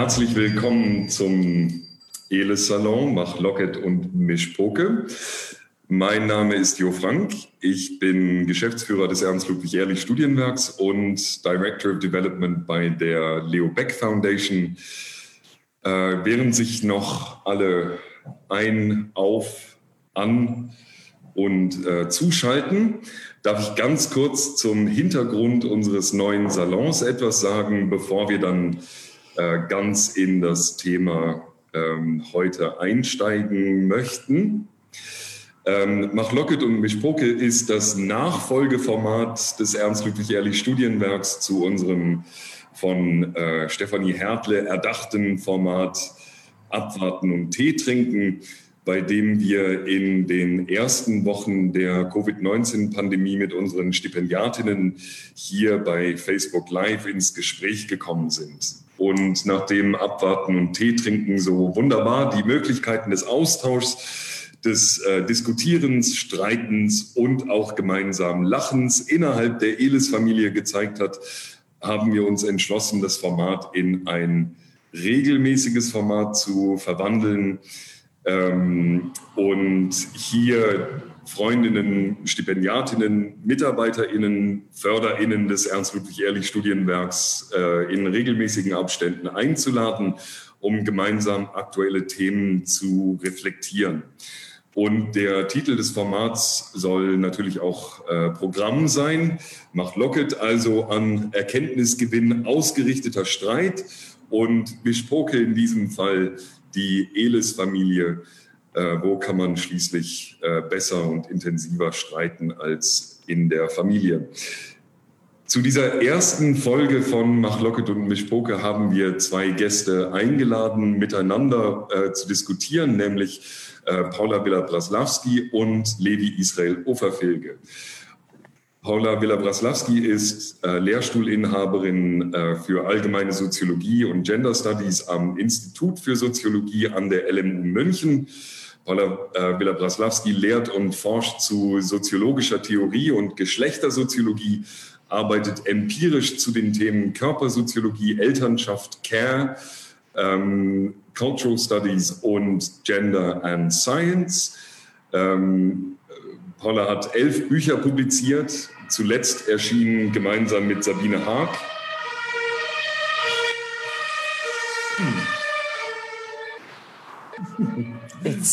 Herzlich willkommen zum Eles Salon, Mach Locket und Mischpoke. Mein Name ist Jo Frank. Ich bin Geschäftsführer des Ernst Ludwig Ehrlich Studienwerks und Director of Development bei der Leo Beck Foundation. Äh, während sich noch alle ein, auf, an und äh, zuschalten, darf ich ganz kurz zum Hintergrund unseres neuen Salons etwas sagen, bevor wir dann äh, ganz in das Thema ähm, heute einsteigen möchten. Ähm, Mach Locket und Mischpoke ist das Nachfolgeformat des Ernst-Ludwig-Ehrlich Studienwerks zu unserem von äh, Stefanie Hertle erdachten Format Abwarten und Tee trinken, bei dem wir in den ersten Wochen der Covid-19-Pandemie mit unseren Stipendiatinnen hier bei Facebook Live ins Gespräch gekommen sind. Und nachdem Abwarten und Tee trinken so wunderbar die Möglichkeiten des Austauschs des äh, Diskutierens, Streitens und auch gemeinsamen Lachens innerhalb der Elis-Familie gezeigt hat, haben wir uns entschlossen, das Format in ein regelmäßiges Format zu verwandeln. Ähm, und hier Freundinnen, Stipendiatinnen, MitarbeiterInnen, FörderInnen des Ernst-Ludwig-Ehrlich-Studienwerks äh, in regelmäßigen Abständen einzuladen, um gemeinsam aktuelle Themen zu reflektieren. Und der Titel des Formats soll natürlich auch äh, Programm sein, macht Locket also an Erkenntnisgewinn ausgerichteter Streit und Bespoke in diesem Fall die Elis-Familie. Äh, wo kann man schließlich äh, besser und intensiver streiten als in der Familie? Zu dieser ersten Folge von Mach Locket und Mischpoke haben wir zwei Gäste eingeladen, miteinander äh, zu diskutieren, nämlich äh, Paula Villa-Braslawski und Levi Israel Offerfilge. Paula Villa-Braslawski ist äh, Lehrstuhlinhaberin äh, für allgemeine Soziologie und Gender Studies am Institut für Soziologie an der LMU München. Paula äh, Villa-Braslawski lehrt und forscht zu soziologischer Theorie und Geschlechtersoziologie arbeitet empirisch zu den Themen Körpersoziologie, Elternschaft, Care, ähm, Cultural Studies und Gender and Science. Ähm, Paula hat elf Bücher publiziert, zuletzt erschienen gemeinsam mit Sabine Haag.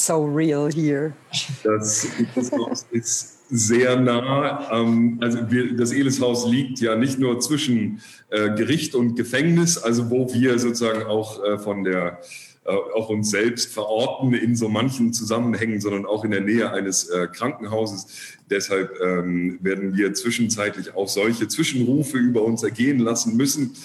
So real here. Das, das ist sehr nah. Ähm, also wir, das Elishaus liegt ja nicht nur zwischen äh, Gericht und Gefängnis, also wo wir sozusagen auch äh, von der auch uns selbst verorten in so manchen Zusammenhängen, sondern auch in der Nähe eines äh, Krankenhauses. Deshalb ähm, werden wir zwischenzeitlich auch solche Zwischenrufe über uns ergehen lassen müssen.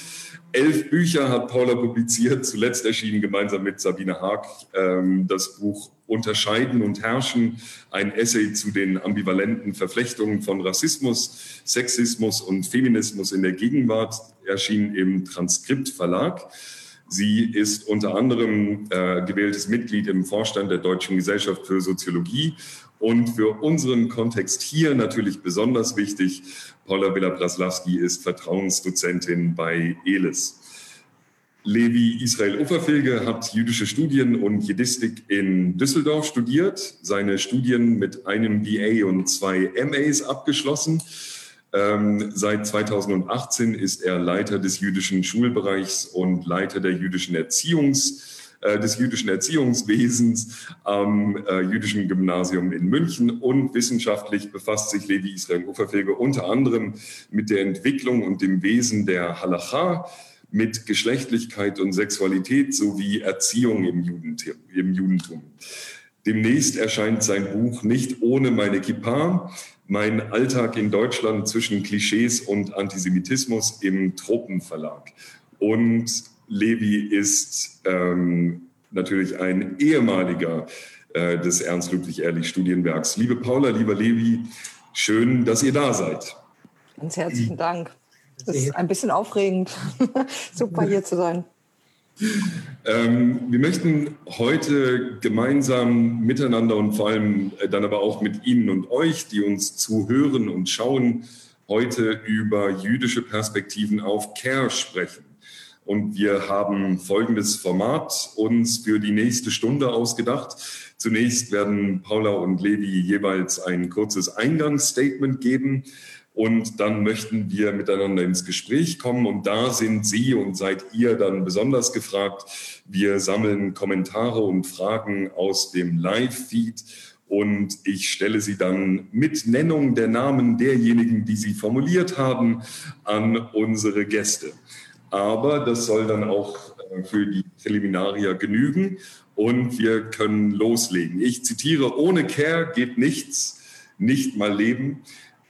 Elf Bücher hat Paula publiziert, zuletzt erschienen gemeinsam mit Sabine Haag ähm, das Buch Unterscheiden und Herrschen, ein Essay zu den ambivalenten Verflechtungen von Rassismus, Sexismus und Feminismus in der Gegenwart, erschienen im Transkript Verlag. Sie ist unter anderem äh, gewähltes Mitglied im Vorstand der Deutschen Gesellschaft für Soziologie und für unseren Kontext hier natürlich besonders wichtig, Paula Villa-Braslawski ist Vertrauensdozentin bei ELIS. Levi Israel Uferfilge hat jüdische Studien und Jiddistik in Düsseldorf studiert, seine Studien mit einem BA und zwei MAs abgeschlossen. Ähm, seit 2018 ist er Leiter des jüdischen Schulbereichs und Leiter der jüdischen Erziehungs- äh, des jüdischen Erziehungswesens am äh, jüdischen Gymnasium in München und wissenschaftlich befasst sich Levi Israel Uferfilge unter anderem mit der Entwicklung und dem Wesen der Halacha, mit Geschlechtlichkeit und Sexualität sowie Erziehung im, Judentum. Im Judentum. Demnächst erscheint sein Buch Nicht ohne meine Kippa, mein Alltag in Deutschland zwischen Klischees und Antisemitismus im Tropenverlag. Und Levi ist ähm, natürlich ein ehemaliger äh, des Ernst-Ludwig-Ehrlich-Studienwerks. Liebe Paula, lieber Levi, schön, dass ihr da seid. Ganz herzlichen Dank. Es ist ein bisschen aufregend, super hier zu sein. Ähm, wir möchten heute gemeinsam miteinander und vor allem äh, dann aber auch mit Ihnen und euch, die uns zuhören und schauen, heute über jüdische Perspektiven auf Care sprechen. Und wir haben folgendes Format uns für die nächste Stunde ausgedacht. Zunächst werden Paula und Levi jeweils ein kurzes Eingangsstatement geben. Und dann möchten wir miteinander ins Gespräch kommen. Und da sind Sie und seid ihr dann besonders gefragt. Wir sammeln Kommentare und Fragen aus dem Live-Feed. Und ich stelle sie dann mit Nennung der Namen derjenigen, die sie formuliert haben, an unsere Gäste. Aber das soll dann auch äh, für die Präliminarier genügen und wir können loslegen. Ich zitiere, ohne Care geht nichts, nicht mal Leben.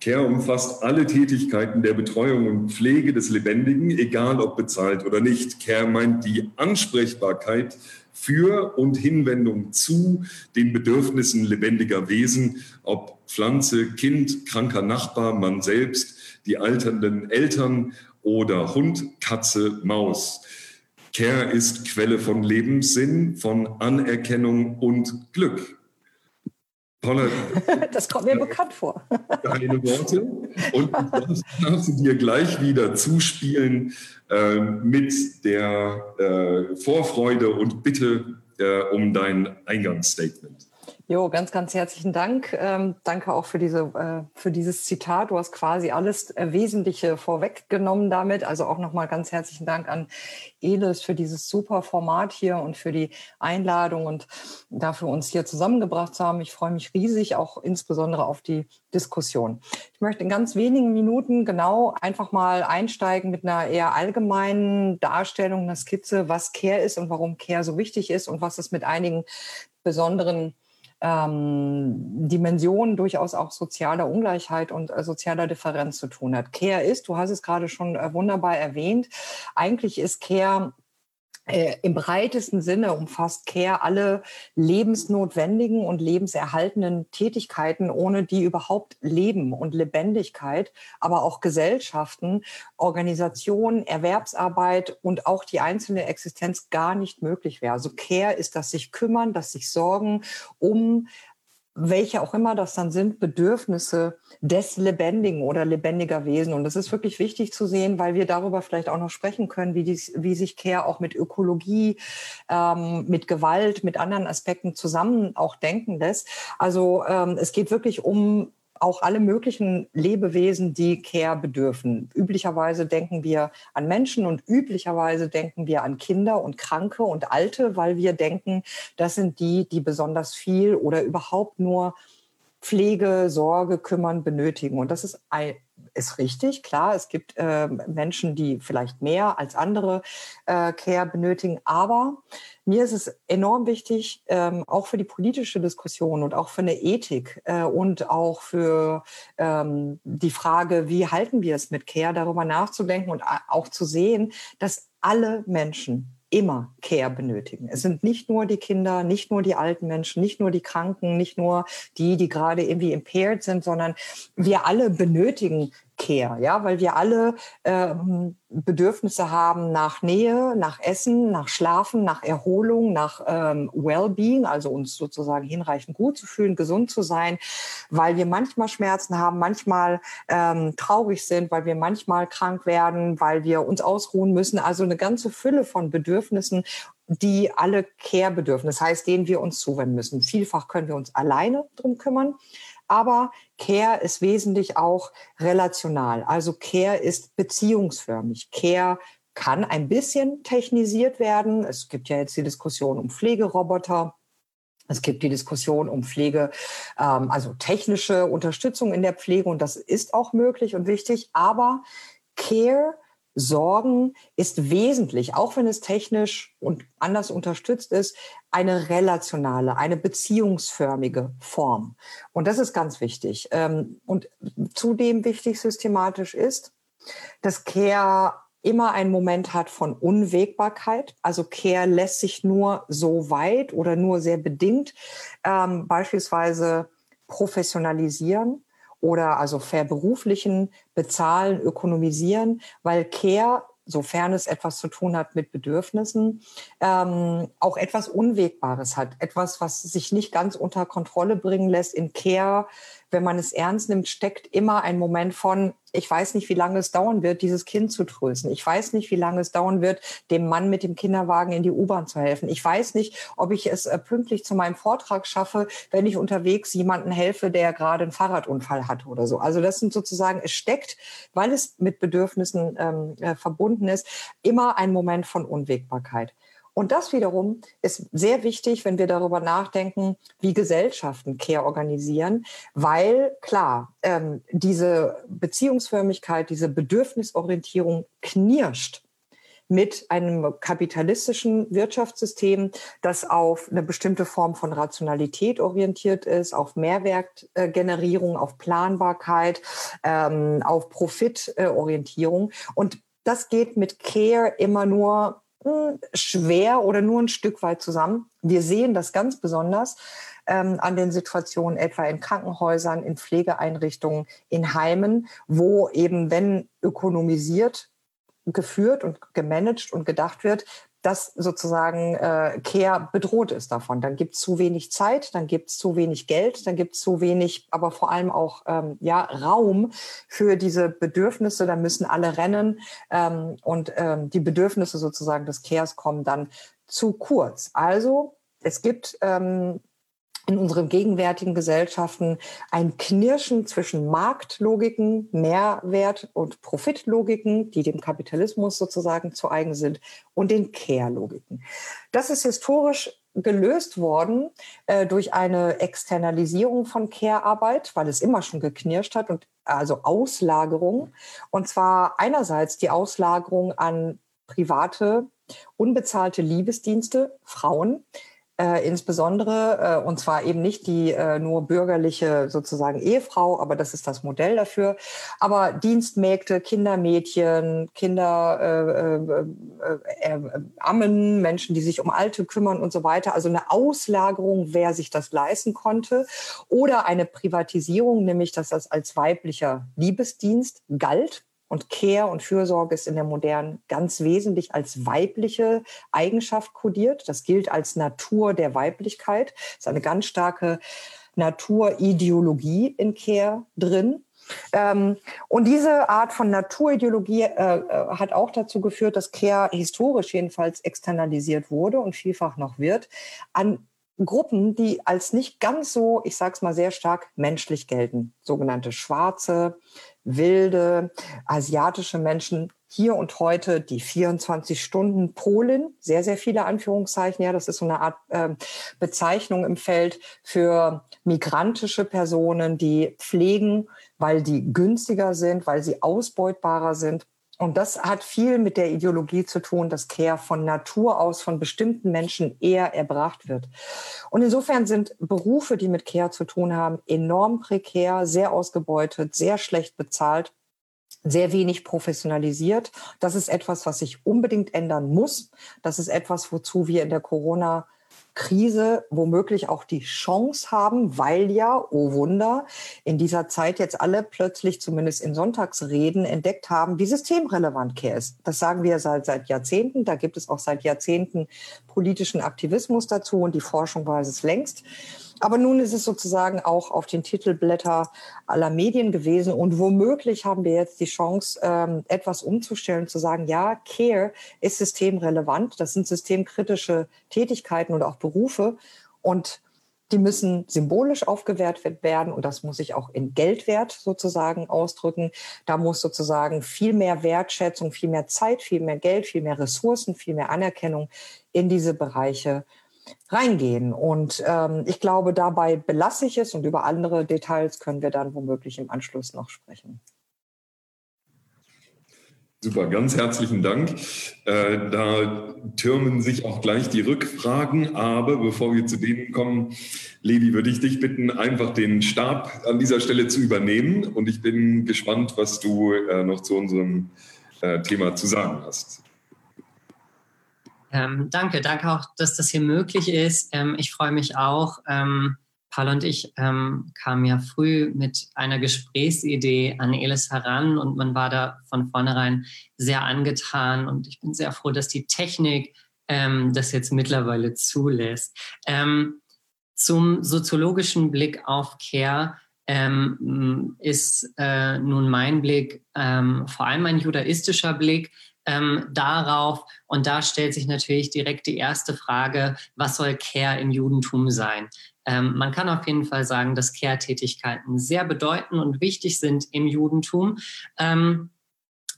Care umfasst alle Tätigkeiten der Betreuung und Pflege des Lebendigen, egal ob bezahlt oder nicht. Care meint die Ansprechbarkeit für und Hinwendung zu den Bedürfnissen lebendiger Wesen, ob Pflanze, Kind, kranker Nachbar, man selbst, die alternden Eltern oder Hund, Katze, Maus. Care ist Quelle von Lebenssinn, von Anerkennung und Glück. Paula, das kommt mir bekannt vor. Deine Worte und das darfst du dir gleich wieder zuspielen äh, mit der äh, Vorfreude und Bitte äh, um dein Eingangsstatement. Jo, ganz, ganz herzlichen Dank. Ähm, danke auch für, diese, äh, für dieses Zitat. Du hast quasi alles Wesentliche vorweggenommen damit. Also auch nochmal ganz herzlichen Dank an Elis für dieses super Format hier und für die Einladung und dafür uns hier zusammengebracht zu haben. Ich freue mich riesig, auch insbesondere auf die Diskussion. Ich möchte in ganz wenigen Minuten genau einfach mal einsteigen mit einer eher allgemeinen Darstellung, einer Skizze, was Care ist und warum Care so wichtig ist und was es mit einigen besonderen ähm, Dimensionen durchaus auch sozialer Ungleichheit und äh, sozialer Differenz zu tun hat. Care ist, du hast es gerade schon äh, wunderbar erwähnt, eigentlich ist Care äh, im breitesten Sinne umfasst Care alle lebensnotwendigen und lebenserhaltenden Tätigkeiten, ohne die überhaupt Leben und Lebendigkeit, aber auch Gesellschaften, Organisationen, Erwerbsarbeit und auch die einzelne Existenz gar nicht möglich wäre. Also Care ist das sich kümmern, das sich sorgen um welche auch immer das dann sind, Bedürfnisse des lebendigen oder lebendiger Wesen. Und das ist wirklich wichtig zu sehen, weil wir darüber vielleicht auch noch sprechen können, wie, dies, wie sich Care auch mit Ökologie, ähm, mit Gewalt, mit anderen Aspekten zusammen auch denken lässt. Also ähm, es geht wirklich um auch alle möglichen Lebewesen, die Care bedürfen. Üblicherweise denken wir an Menschen und üblicherweise denken wir an Kinder und Kranke und Alte, weil wir denken, das sind die, die besonders viel oder überhaupt nur Pflege, Sorge, Kümmern benötigen. Und das ist, ist richtig, klar. Es gibt äh, Menschen, die vielleicht mehr als andere äh, Care benötigen. Aber mir ist es enorm wichtig, ähm, auch für die politische Diskussion und auch für eine Ethik äh, und auch für ähm, die Frage, wie halten wir es mit Care, darüber nachzudenken und auch zu sehen, dass alle Menschen immer Care benötigen. Es sind nicht nur die Kinder, nicht nur die alten Menschen, nicht nur die Kranken, nicht nur die, die gerade irgendwie impaired sind, sondern wir alle benötigen Care, ja, weil wir alle ähm, Bedürfnisse haben nach Nähe, nach Essen, nach Schlafen, nach Erholung, nach ähm, Wellbeing, also uns sozusagen hinreichend gut zu fühlen, gesund zu sein, weil wir manchmal Schmerzen haben, manchmal ähm, traurig sind, weil wir manchmal krank werden, weil wir uns ausruhen müssen. Also eine ganze Fülle von Bedürfnissen die alle Care bedürfen. Das heißt, denen wir uns zuwenden müssen. Vielfach können wir uns alleine drum kümmern. Aber Care ist wesentlich auch relational. Also Care ist beziehungsförmig. Care kann ein bisschen technisiert werden. Es gibt ja jetzt die Diskussion um Pflegeroboter. Es gibt die Diskussion um Pflege, ähm, also technische Unterstützung in der Pflege und das ist auch möglich und wichtig. Aber Care Sorgen ist wesentlich, auch wenn es technisch und anders unterstützt ist, eine relationale, eine beziehungsförmige Form. Und das ist ganz wichtig. Ähm, und zudem wichtig systematisch ist, dass Care immer einen Moment hat von Unwägbarkeit. Also Care lässt sich nur so weit oder nur sehr bedingt ähm, beispielsweise professionalisieren oder also verberuflichen, bezahlen, ökonomisieren, weil Care, sofern es etwas zu tun hat mit Bedürfnissen, ähm, auch etwas Unwägbares hat, etwas, was sich nicht ganz unter Kontrolle bringen lässt. In Care wenn man es ernst nimmt, steckt immer ein Moment von, ich weiß nicht, wie lange es dauern wird, dieses Kind zu trösten. Ich weiß nicht, wie lange es dauern wird, dem Mann mit dem Kinderwagen in die U-Bahn zu helfen. Ich weiß nicht, ob ich es äh, pünktlich zu meinem Vortrag schaffe, wenn ich unterwegs jemanden helfe, der gerade einen Fahrradunfall hat oder so. Also das sind sozusagen, es steckt, weil es mit Bedürfnissen ähm, äh, verbunden ist, immer ein Moment von Unwägbarkeit. Und das wiederum ist sehr wichtig, wenn wir darüber nachdenken, wie Gesellschaften Care organisieren, weil klar, ähm, diese Beziehungsförmigkeit, diese Bedürfnisorientierung knirscht mit einem kapitalistischen Wirtschaftssystem, das auf eine bestimmte Form von Rationalität orientiert ist, auf Mehrwertgenerierung, auf Planbarkeit, ähm, auf Profitorientierung. Und das geht mit Care immer nur schwer oder nur ein Stück weit zusammen. Wir sehen das ganz besonders ähm, an den Situationen etwa in Krankenhäusern, in Pflegeeinrichtungen, in Heimen, wo eben, wenn ökonomisiert geführt und gemanagt und gedacht wird, dass sozusagen äh, Care bedroht ist davon. Dann gibt es zu wenig Zeit, dann gibt es zu wenig Geld, dann gibt es zu wenig, aber vor allem auch ähm, ja, Raum für diese Bedürfnisse. Da müssen alle rennen ähm, und ähm, die Bedürfnisse sozusagen des Cares kommen dann zu kurz. Also es gibt ähm, in unseren gegenwärtigen Gesellschaften ein Knirschen zwischen Marktlogiken, Mehrwert- und Profitlogiken, die dem Kapitalismus sozusagen zu eigen sind, und den Care-Logiken. Das ist historisch gelöst worden äh, durch eine Externalisierung von Care-Arbeit, weil es immer schon geknirscht hat und also Auslagerung. Und zwar einerseits die Auslagerung an private, unbezahlte Liebesdienste, Frauen, äh, insbesondere, äh, und zwar eben nicht die äh, nur bürgerliche sozusagen Ehefrau, aber das ist das Modell dafür, aber Dienstmägde, Kindermädchen, Kinder, äh, äh, äh, Ammen, Menschen, die sich um Alte kümmern und so weiter. Also eine Auslagerung, wer sich das leisten konnte, oder eine Privatisierung, nämlich dass das als weiblicher Liebesdienst galt und Care und Fürsorge ist in der modernen ganz wesentlich als weibliche Eigenschaft kodiert. Das gilt als Natur der Weiblichkeit. Es ist eine ganz starke Naturideologie in Care drin. Ähm, und diese Art von Naturideologie äh, äh, hat auch dazu geführt, dass Care historisch jedenfalls externalisiert wurde und vielfach noch wird an Gruppen, die als nicht ganz so, ich sage es mal sehr stark, menschlich gelten. Sogenannte Schwarze, wilde asiatische Menschen hier und heute die 24 Stunden Polin, sehr, sehr viele Anführungszeichen. Ja, das ist so eine Art äh, Bezeichnung im Feld für migrantische Personen, die pflegen, weil die günstiger sind, weil sie ausbeutbarer sind. Und das hat viel mit der Ideologie zu tun, dass Care von Natur aus von bestimmten Menschen eher erbracht wird. Und insofern sind Berufe, die mit Care zu tun haben, enorm prekär, sehr ausgebeutet, sehr schlecht bezahlt sehr wenig professionalisiert. Das ist etwas, was sich unbedingt ändern muss. Das ist etwas, wozu wir in der Corona Krise womöglich auch die Chance haben, weil ja, oh Wunder, in dieser Zeit jetzt alle plötzlich zumindest in Sonntagsreden entdeckt haben, wie systemrelevant Care ist. Das sagen wir seit, seit Jahrzehnten. Da gibt es auch seit Jahrzehnten politischen Aktivismus dazu und die Forschung weiß es längst. Aber nun ist es sozusagen auch auf den Titelblätter aller Medien gewesen. Und womöglich haben wir jetzt die Chance, ähm, etwas umzustellen, zu sagen, ja, Care ist systemrelevant, das sind systemkritische Tätigkeiten und auch Berufe. Und die müssen symbolisch aufgewertet werden. Und das muss sich auch in Geldwert sozusagen ausdrücken. Da muss sozusagen viel mehr Wertschätzung, viel mehr Zeit, viel mehr Geld, viel mehr Ressourcen, viel mehr Anerkennung in diese Bereiche reingehen. Und ähm, ich glaube, dabei belasse ich es und über andere Details können wir dann womöglich im Anschluss noch sprechen. Super, ganz herzlichen Dank. Äh, da türmen sich auch gleich die Rückfragen, aber bevor wir zu denen kommen, Levi, würde ich dich bitten, einfach den Stab an dieser Stelle zu übernehmen. Und ich bin gespannt, was du äh, noch zu unserem äh, Thema zu sagen hast. Ähm, danke, danke auch, dass das hier möglich ist. Ähm, ich freue mich auch. Ähm, Paul und ich ähm, kamen ja früh mit einer Gesprächsidee an Elis heran und man war da von vornherein sehr angetan und ich bin sehr froh, dass die Technik ähm, das jetzt mittlerweile zulässt. Ähm, zum soziologischen Blick auf Care ist äh, nun mein Blick, vor allem ein judaistischer Blick ähm, darauf. Und da stellt sich natürlich direkt die erste Frage, was soll Care im Judentum sein? Ähm, man kann auf jeden Fall sagen, dass Care-Tätigkeiten sehr bedeutend und wichtig sind im Judentum. Ähm,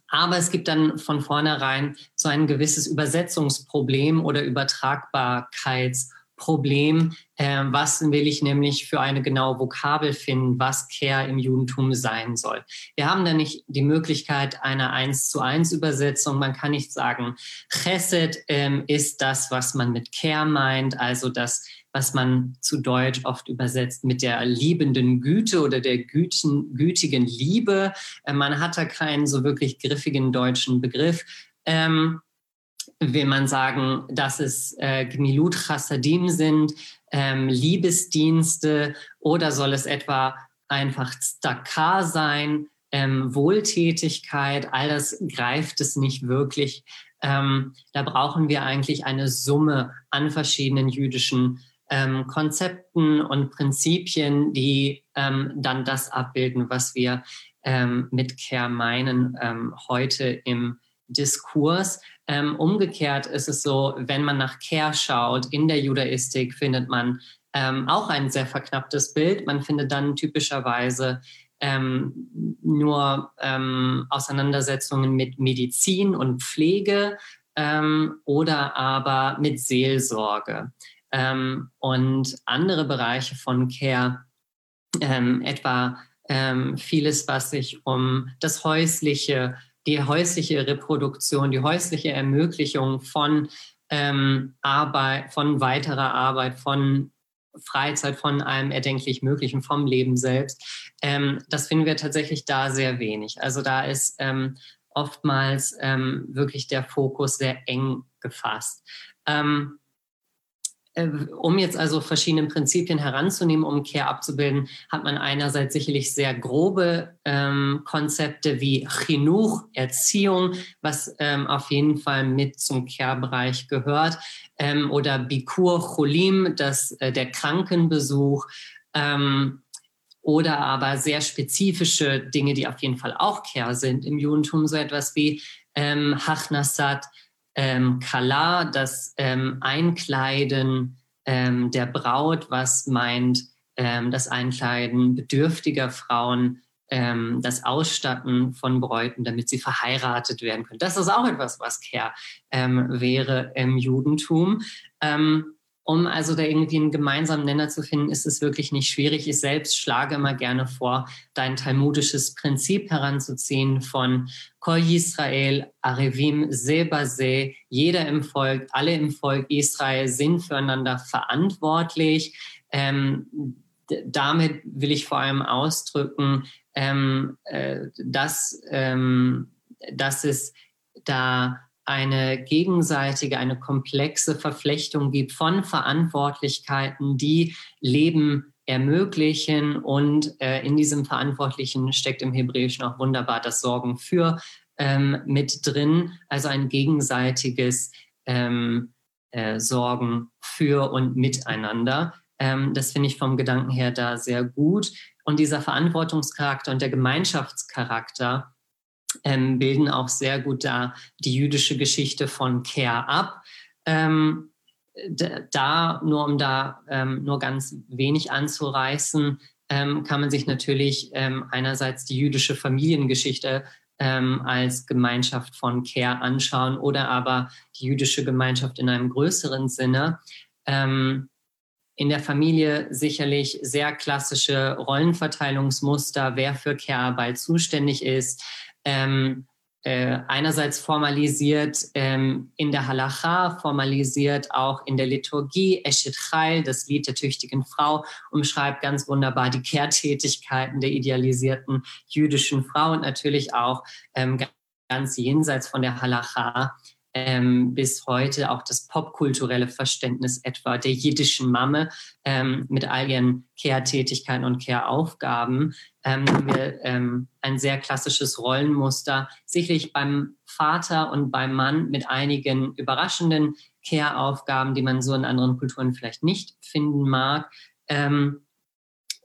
aber es gibt dann von vornherein so ein gewisses Übersetzungsproblem oder Übertragbarkeitsproblem. Äh, was will ich nämlich für eine genaue Vokabel finden, was Care im Judentum sein soll? Wir haben da nicht die Möglichkeit einer eins zu eins Übersetzung. Man kann nicht sagen, Chesed ähm, ist das, was man mit Care meint, also das was man zu Deutsch oft übersetzt mit der liebenden Güte oder der güten, gütigen Liebe. Äh, man hat da keinen so wirklich griffigen deutschen Begriff. Ähm, will man sagen, dass es äh, Gmilut Chassadim sind, ähm, Liebesdienste oder soll es etwa einfach Stakar sein, ähm, Wohltätigkeit, all das greift es nicht wirklich. Ähm, da brauchen wir eigentlich eine Summe an verschiedenen jüdischen ähm, Konzepten und Prinzipien, die ähm, dann das abbilden, was wir ähm, mit Care meinen ähm, heute im Diskurs. Ähm, umgekehrt ist es so, wenn man nach Care schaut, in der Judaistik findet man ähm, auch ein sehr verknapptes Bild. Man findet dann typischerweise nur Auseinandersetzungen mit Medizin und Pflege oder aber mit Seelsorge ähm, und andere Bereiche von Care, ähm, etwa ähm, vieles, was sich um das häusliche, die häusliche Reproduktion, die häusliche Ermöglichung von ähm, Arbeit, von weiterer Arbeit, von Freizeit, von allem erdenklich Möglichen, vom Leben selbst. Ähm, das finden wir tatsächlich da sehr wenig. Also da ist ähm, oftmals ähm, wirklich der Fokus sehr eng gefasst. Ähm, äh, um jetzt also verschiedene Prinzipien heranzunehmen, um Care abzubilden, hat man einerseits sicherlich sehr grobe ähm, Konzepte wie Chinuch, Erziehung, was ähm, auf jeden Fall mit zum Care-Bereich gehört, ähm, oder Bikur Cholim, das, äh, der Krankenbesuch, ähm, oder aber sehr spezifische Dinge, die auf jeden Fall auch Care sind. Im Judentum, so etwas wie ähm, Hachnasat, ähm, Kala, das ähm, Einkleiden ähm, der Braut, was meint ähm, das Einkleiden bedürftiger Frauen, ähm, das Ausstatten von Bräuten, damit sie verheiratet werden können. Das ist auch etwas, was Care ähm, wäre im Judentum. Ähm, um also da irgendwie einen gemeinsamen Nenner zu finden, ist es wirklich nicht schwierig. Ich selbst schlage immer gerne vor, dein talmudisches Prinzip heranzuziehen von Kol Yisrael, Arevim, Sebase, jeder im Volk, alle im Volk Israel sind füreinander verantwortlich. Ähm, damit will ich vor allem ausdrücken, ähm, äh, dass, ähm, dass es da eine gegenseitige, eine komplexe Verflechtung gibt von Verantwortlichkeiten, die Leben ermöglichen. Und äh, in diesem Verantwortlichen steckt im Hebräischen auch wunderbar das Sorgen für ähm, mit drin, also ein gegenseitiges ähm, äh, Sorgen für und miteinander. Ähm, das finde ich vom Gedanken her da sehr gut. Und dieser Verantwortungscharakter und der Gemeinschaftscharakter, ähm, bilden auch sehr gut da die jüdische Geschichte von Care ab. Ähm, da, nur um da ähm, nur ganz wenig anzureißen, ähm, kann man sich natürlich ähm, einerseits die jüdische Familiengeschichte ähm, als Gemeinschaft von Care anschauen oder aber die jüdische Gemeinschaft in einem größeren Sinne in der Familie sicherlich sehr klassische Rollenverteilungsmuster, wer für Care-Arbeit zuständig ist ähm, äh, einerseits formalisiert ähm, in der Halacha, formalisiert auch in der Liturgie. Eshet Chayil, das Lied der tüchtigen Frau, umschreibt ganz wunderbar die Kehrtätigkeiten der idealisierten jüdischen Frau und natürlich auch ähm, ganz jenseits von der Halacha ähm, bis heute auch das popkulturelle Verständnis etwa der jiddischen Mamme ähm, mit all ihren Care-Tätigkeiten und Care-Aufgaben ähm, haben wir ähm, ein sehr klassisches Rollenmuster, sicherlich beim Vater und beim Mann mit einigen überraschenden Care-Aufgaben, die man so in anderen Kulturen vielleicht nicht finden mag. Ähm,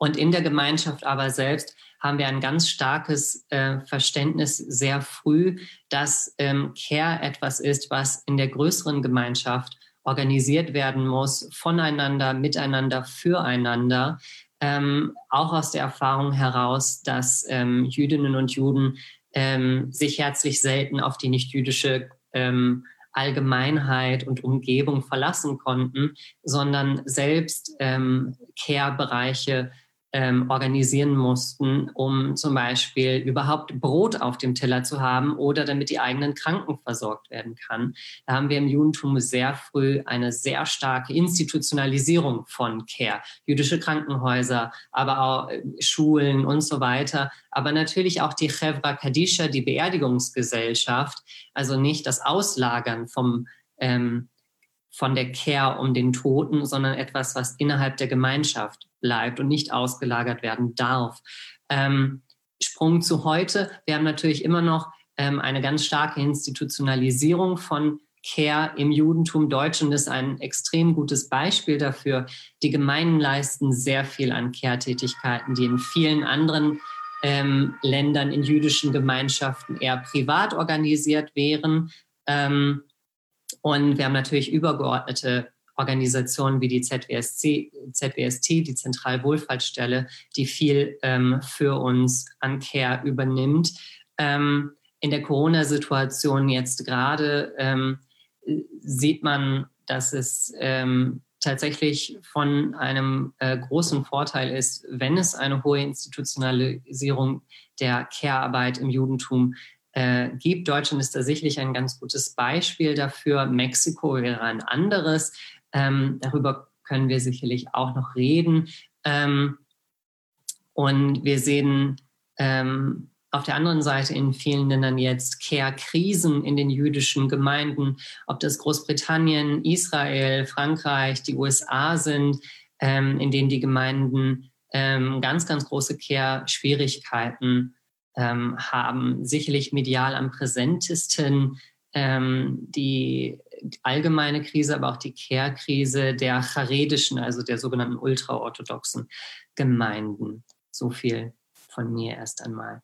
Und in der Gemeinschaft aber selbst haben wir ein ganz starkes äh, Verständnis sehr früh, dass ähm, Care etwas ist, was in der größeren Gemeinschaft organisiert werden muss, voneinander, miteinander, füreinander. Ähm, auch aus der Erfahrung heraus, dass ähm, Jüdinnen und Juden ähm, sich herzlich selten auf die nichtjüdische ähm, Allgemeinheit und Umgebung verlassen konnten, sondern selbst ähm, Care-Bereiche ähm, organisieren mussten, um zum Beispiel überhaupt Brot auf dem Teller zu haben oder damit die eigenen Kranken versorgt werden kann. Da haben wir im Judentum sehr früh eine sehr starke Institutionalisierung von Care. Jüdische Krankenhäuser, aber auch äh, Schulen und so weiter. Aber natürlich auch die Chevra Kadisha, die Beerdigungsgesellschaft, also nicht das Auslagern vom ähm, von der Care um den Toten, sondern etwas, was innerhalb der Gemeinschaft bleibt und nicht ausgelagert werden darf. Ähm, Sprung zu heute. Wir haben natürlich immer noch ähm, eine ganz starke Institutionalisierung von Care im Judentum. Deutschland ist ein extrem gutes Beispiel dafür. Die Gemeinden leisten sehr viel an Care-Tätigkeiten, die in vielen anderen ähm, Ländern in jüdischen Gemeinschaften eher privat organisiert wären. Ähm, und wir haben natürlich übergeordnete Organisationen wie die ZWSC, ZWST, die Zentralwohlfahrtsstelle, die viel ähm, für uns an Care übernimmt. Ähm, in der Corona-Situation jetzt gerade ähm, sieht man, dass es ähm, tatsächlich von einem äh, großen Vorteil ist, wenn es eine hohe Institutionalisierung der Care-Arbeit im Judentum äh, gibt. Deutschland ist da sicherlich ein ganz gutes Beispiel dafür. Mexiko wäre ein anderes. Ähm, darüber können wir sicherlich auch noch reden. Ähm, und wir sehen ähm, auf der anderen Seite in vielen Ländern jetzt Care-Krisen in den jüdischen Gemeinden, ob das Großbritannien, Israel, Frankreich, die USA sind, ähm, in denen die Gemeinden ähm, ganz, ganz große Care-Schwierigkeiten ähm, haben. Sicherlich medial am präsentesten ähm, die allgemeine Krise, aber auch die Care-Krise der charedischen, also der sogenannten ultraorthodoxen Gemeinden. So viel von mir erst einmal.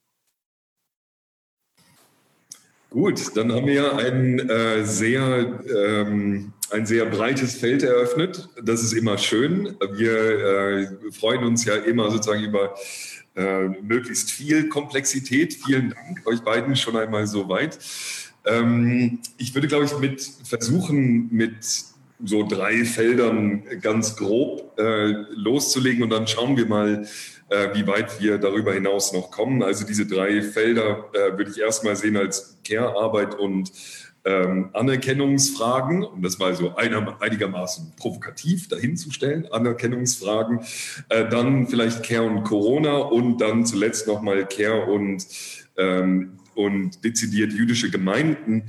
Gut, dann haben wir ein, äh, sehr, ähm, ein sehr breites Feld eröffnet. Das ist immer schön. Wir äh, freuen uns ja immer sozusagen über äh, möglichst viel Komplexität. Vielen Dank euch beiden schon einmal so weit. Ähm, ich würde, glaube ich, mit versuchen, mit so drei Feldern ganz grob äh, loszulegen und dann schauen wir mal, äh, wie weit wir darüber hinaus noch kommen. Also diese drei Felder äh, würde ich erstmal sehen als Care-Arbeit und ähm, Anerkennungsfragen, um das mal so einigermaßen provokativ dahinzustellen, Anerkennungsfragen, äh, dann vielleicht Care und Corona und dann zuletzt nochmal Care und ähm, und dezidiert jüdische Gemeinden.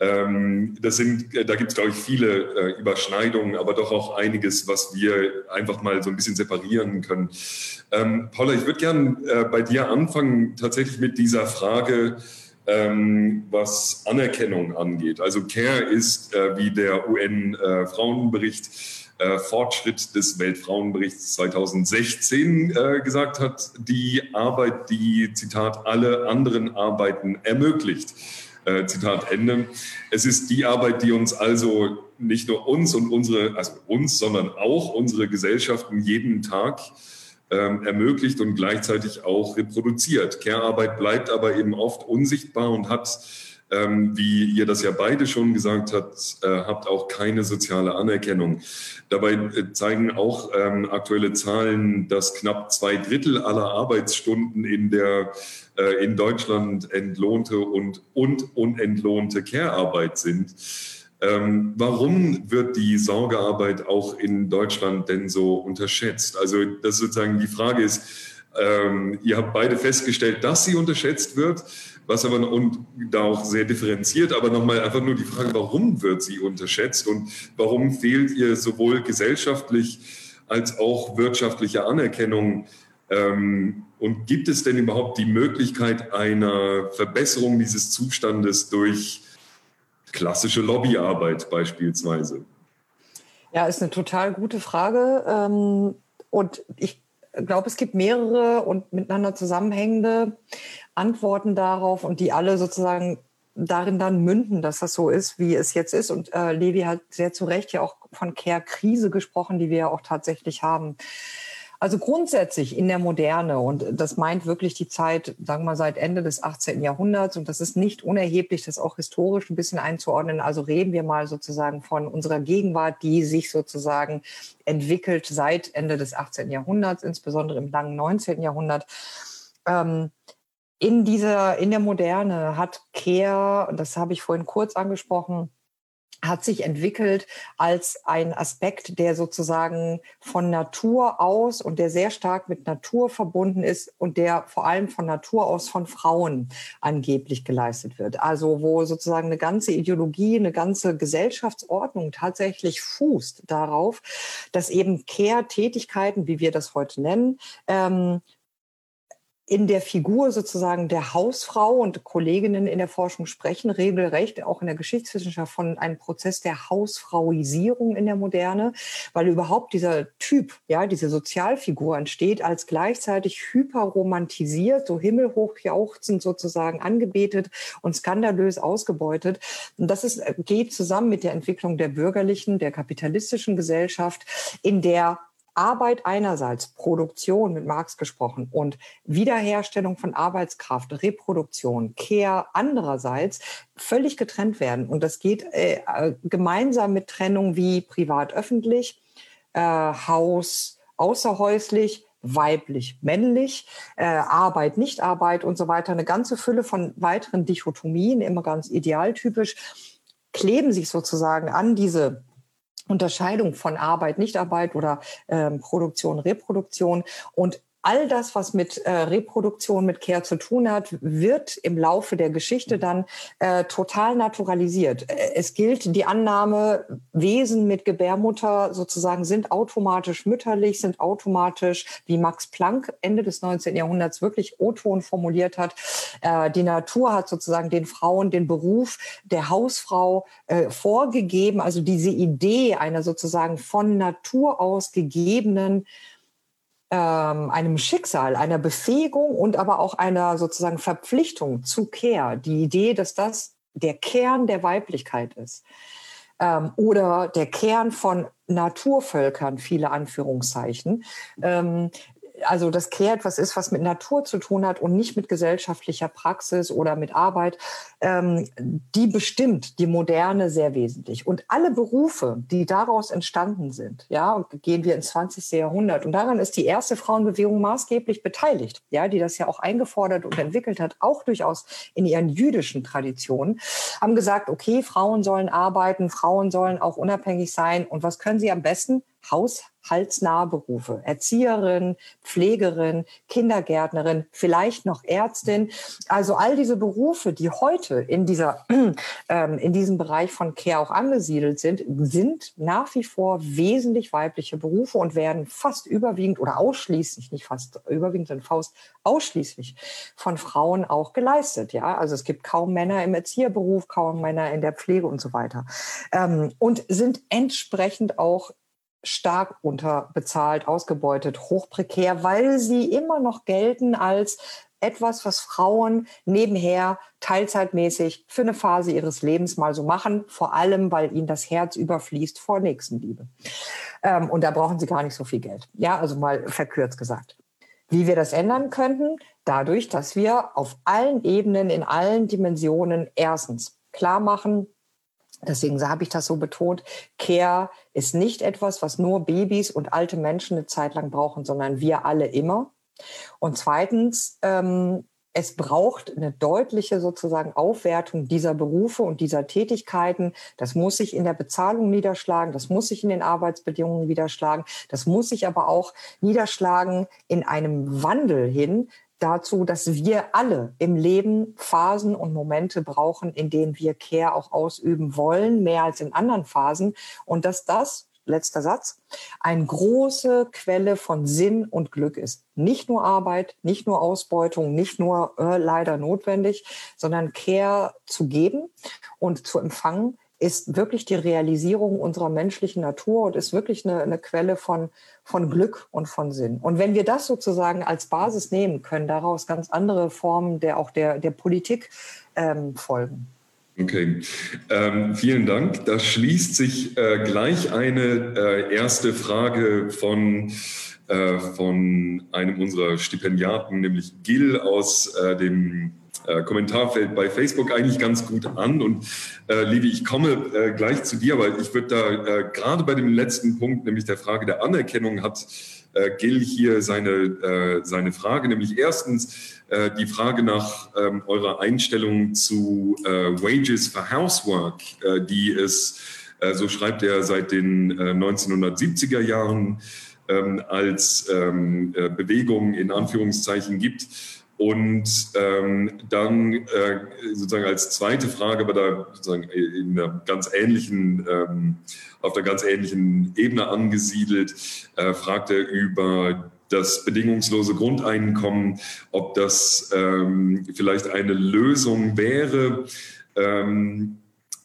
Ähm, das sind, da gibt es, glaube ich, viele äh, Überschneidungen, aber doch auch einiges, was wir einfach mal so ein bisschen separieren können. Ähm, Paula, ich würde gern äh, bei dir anfangen, tatsächlich mit dieser Frage, ähm, was Anerkennung angeht. Also CARE ist, äh, wie der UN-Frauenbericht äh, Fortschritt des Weltfrauenberichts 2016 äh, gesagt hat, die Arbeit, die, Zitat, alle anderen Arbeiten ermöglicht. Äh, Zitat Ende. Es ist die Arbeit, die uns also nicht nur uns und unsere, also uns, sondern auch unsere Gesellschaften jeden Tag ähm, ermöglicht und gleichzeitig auch reproduziert. Care-Arbeit bleibt aber eben oft unsichtbar und hat, ähm, wie ihr das ja beide schon gesagt habt, äh, habt auch keine soziale Anerkennung. Dabei äh, zeigen auch ähm, aktuelle Zahlen, dass knapp zwei Drittel aller Arbeitsstunden in der äh, in Deutschland entlohnte und, und unentlohnte Care-Arbeit sind. Ähm, warum wird die Sorgearbeit auch in Deutschland denn so unterschätzt? Also das sozusagen die Frage ist, ähm, ihr habt beide festgestellt, dass sie unterschätzt wird, was aber und da auch sehr differenziert, aber nochmal einfach nur die Frage, warum wird sie unterschätzt und warum fehlt ihr sowohl gesellschaftlich als auch wirtschaftliche Anerkennung? Ähm, und gibt es denn überhaupt die Möglichkeit einer Verbesserung dieses Zustandes durch klassische Lobbyarbeit beispielsweise? Ja, ist eine total gute Frage. Ähm, und ich glaube, es gibt mehrere und miteinander zusammenhängende Antworten darauf und die alle sozusagen darin dann münden, dass das so ist, wie es jetzt ist. Und äh, Levi hat sehr zu Recht ja auch von Care-Krise gesprochen, die wir ja auch tatsächlich haben. Also grundsätzlich in der Moderne, und das meint wirklich die Zeit, sagen wir mal, seit Ende des 18. Jahrhunderts, und das ist nicht unerheblich, das auch historisch ein bisschen einzuordnen. Also reden wir mal sozusagen von unserer Gegenwart, die sich sozusagen entwickelt seit Ende des 18. Jahrhunderts, insbesondere im langen 19. Jahrhundert. Ähm, in dieser, in der Moderne hat Care, das habe ich vorhin kurz angesprochen, hat sich entwickelt als ein Aspekt, der sozusagen von Natur aus und der sehr stark mit Natur verbunden ist und der vor allem von Natur aus von Frauen angeblich geleistet wird. Also wo sozusagen eine ganze Ideologie, eine ganze Gesellschaftsordnung tatsächlich fußt darauf, dass eben Care-Tätigkeiten, wie wir das heute nennen, ähm, in der Figur sozusagen der Hausfrau und Kolleginnen in der Forschung sprechen, regelrecht auch in der Geschichtswissenschaft von einem Prozess der Hausfrauisierung in der Moderne, weil überhaupt dieser Typ, ja, diese Sozialfigur entsteht als gleichzeitig hyperromantisiert, so himmelhoch jauchzend sozusagen angebetet und skandalös ausgebeutet. Und das ist, geht zusammen mit der Entwicklung der bürgerlichen, der kapitalistischen Gesellschaft, in der Arbeit einerseits, Produktion mit Marx gesprochen und Wiederherstellung von Arbeitskraft, Reproduktion, Care andererseits völlig getrennt werden. Und das geht äh, gemeinsam mit Trennung wie privat-öffentlich, äh, Haus außerhäuslich, weiblich, männlich, äh, Arbeit, Nichtarbeit und so weiter. Eine ganze Fülle von weiteren Dichotomien, immer ganz idealtypisch, kleben sich sozusagen an diese Unterscheidung von Arbeit, Nichtarbeit oder ähm, Produktion, Reproduktion. Und all das, was mit äh, Reproduktion, mit Care zu tun hat, wird im Laufe der Geschichte dann äh, total naturalisiert. Äh, es gilt die Annahme, Wesen mit Gebärmutter sozusagen sind automatisch mütterlich, sind automatisch, wie Max Planck Ende des 19. Jahrhunderts wirklich O-Ton formuliert hat. Äh, die Natur hat sozusagen den Frauen den Beruf der Hausfrau äh, vorgegeben. Also diese Idee einer sozusagen von Natur aus gegebenen ähm, einem Schicksal, einer Befähigung und aber auch einer sozusagen Verpflichtung zu Care. Die Idee, dass das der Kern der Weiblichkeit ist. Ähm, oder der Kern von Naturvölkern, viele Anführungszeichen. Ähm, also das Care etwas ist, was mit Natur zu tun hat und nicht mit gesellschaftlicher Praxis oder mit Arbeit, ähm, die bestimmt die Moderne sehr wesentlich. Und alle Berufe, die daraus entstanden sind, ja, gehen wir ins 20. Jahrhundert. Und daran ist die erste Frauenbewegung maßgeblich beteiligt, ja, die das ja auch eingefordert und entwickelt hat, auch durchaus in ihren jüdischen Traditionen, haben gesagt, okay, Frauen sollen arbeiten, Frauen sollen auch unabhängig sein. Und was können sie am besten? Haushaltsnahe Berufe. Erzieherin, Pflegerin, Kindergärtnerin, vielleicht noch Ärztin. Also all diese Berufe, die heute in, dieser, ähm, in diesem Bereich von Care auch angesiedelt sind, sind nach wie vor wesentlich weibliche Berufe und werden fast überwiegend oder ausschließlich, nicht fast überwiegend, sondern fast ausschließlich von Frauen auch geleistet. Ja, also es gibt kaum Männer im Erzieherberuf, kaum Männer in der Pflege und so weiter. Ähm, und sind entsprechend auch stark unterbezahlt, ausgebeutet, hochprekär, weil sie immer noch gelten als etwas, was Frauen nebenher teilzeitmäßig für eine Phase ihres Lebens mal so machen, vor allem, weil ihnen das Herz überfließt vor Nächstenliebe. Ähm, und da brauchen sie gar nicht so viel Geld. Ja, also mal verkürzt gesagt. Wie wir das ändern könnten? Dadurch, dass wir auf allen Ebenen, in allen Dimensionen erstens klar machen, Deswegen habe ich das so betont. Care ist nicht etwas, was nur Babys und alte Menschen eine Zeit lang brauchen, sondern wir alle immer. Und zweitens, ähm, es braucht eine deutliche sozusagen Aufwertung dieser Berufe und dieser Tätigkeiten. Das muss sich in der Bezahlung niederschlagen, das muss sich in den Arbeitsbedingungen niederschlagen, das muss sich aber auch niederschlagen in einem Wandel hin dazu, dass wir alle im Leben Phasen und Momente brauchen, in denen wir Care auch ausüben wollen, mehr als in anderen Phasen. Und dass das, letzter Satz, eine große Quelle von Sinn und Glück ist. Nicht nur Arbeit, nicht nur Ausbeutung, nicht nur äh, leider notwendig, sondern Care zu geben und zu empfangen ist wirklich die Realisierung unserer menschlichen Natur und ist wirklich eine, eine Quelle von, von Glück und von Sinn. Und wenn wir das sozusagen als Basis nehmen, können daraus ganz andere Formen der auch der, der Politik ähm, folgen. Okay, ähm, vielen Dank. Da schließt sich äh, gleich eine äh, erste Frage von, äh, von einem unserer Stipendiaten, nämlich Gil aus äh, dem äh, Kommentarfeld bei Facebook eigentlich ganz gut an. Und äh, Livi, ich komme äh, gleich zu dir, aber ich würde da äh, gerade bei dem letzten Punkt, nämlich der Frage der Anerkennung, hat äh, Gil hier seine, äh, seine Frage, nämlich erstens äh, die Frage nach ähm, eurer Einstellung zu äh, Wages for Housework, äh, die es, so schreibt er, seit den 1970er Jahren ähm, als ähm, Bewegung in Anführungszeichen gibt. Und ähm, dann äh, sozusagen als zweite Frage, aber da sozusagen in einer ganz ähnlichen, ähm, auf der ganz ähnlichen Ebene angesiedelt, äh, fragt er über das bedingungslose Grundeinkommen, ob das ähm, vielleicht eine Lösung wäre. Ähm,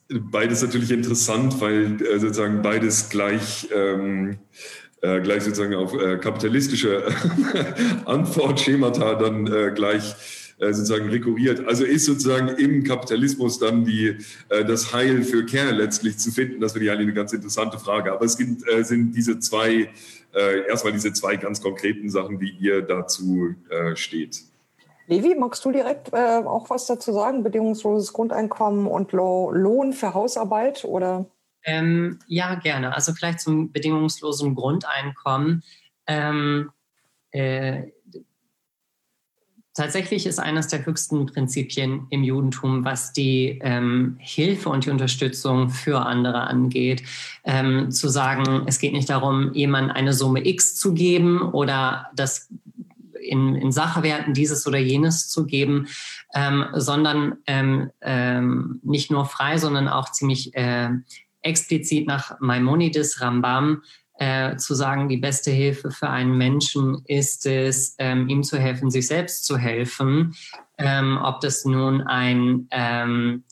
beides natürlich interessant, weil äh, sozusagen beides gleich ähm, äh, gleich sozusagen auf äh, kapitalistische Antwortschemata dann äh, gleich äh, sozusagen rekurriert. Also ist sozusagen im Kapitalismus dann die, äh, das Heil für Care letztlich zu finden? Das finde ich eine ganz interessante Frage. Aber es gibt, sind diese zwei, erstmal diese zwei ganz konkreten Sachen, wie ihr dazu steht. Levi, magst du direkt auch was dazu sagen? Bedingungsloses Grundeinkommen und Lohn für Hausarbeit oder? Ähm, ja, gerne. Also vielleicht zum bedingungslosen Grundeinkommen. Ähm, äh, tatsächlich ist eines der höchsten Prinzipien im Judentum, was die ähm, Hilfe und die Unterstützung für andere angeht, ähm, zu sagen, es geht nicht darum, jemandem eine Summe X zu geben oder das in, in Sachwerten dieses oder jenes zu geben, ähm, sondern ähm, ähm, nicht nur frei, sondern auch ziemlich äh, explizit nach Maimonides Rambam äh, zu sagen, die beste Hilfe für einen Menschen ist es, ähm, ihm zu helfen, sich selbst zu helfen. Ähm, ob das nun ein, ähm,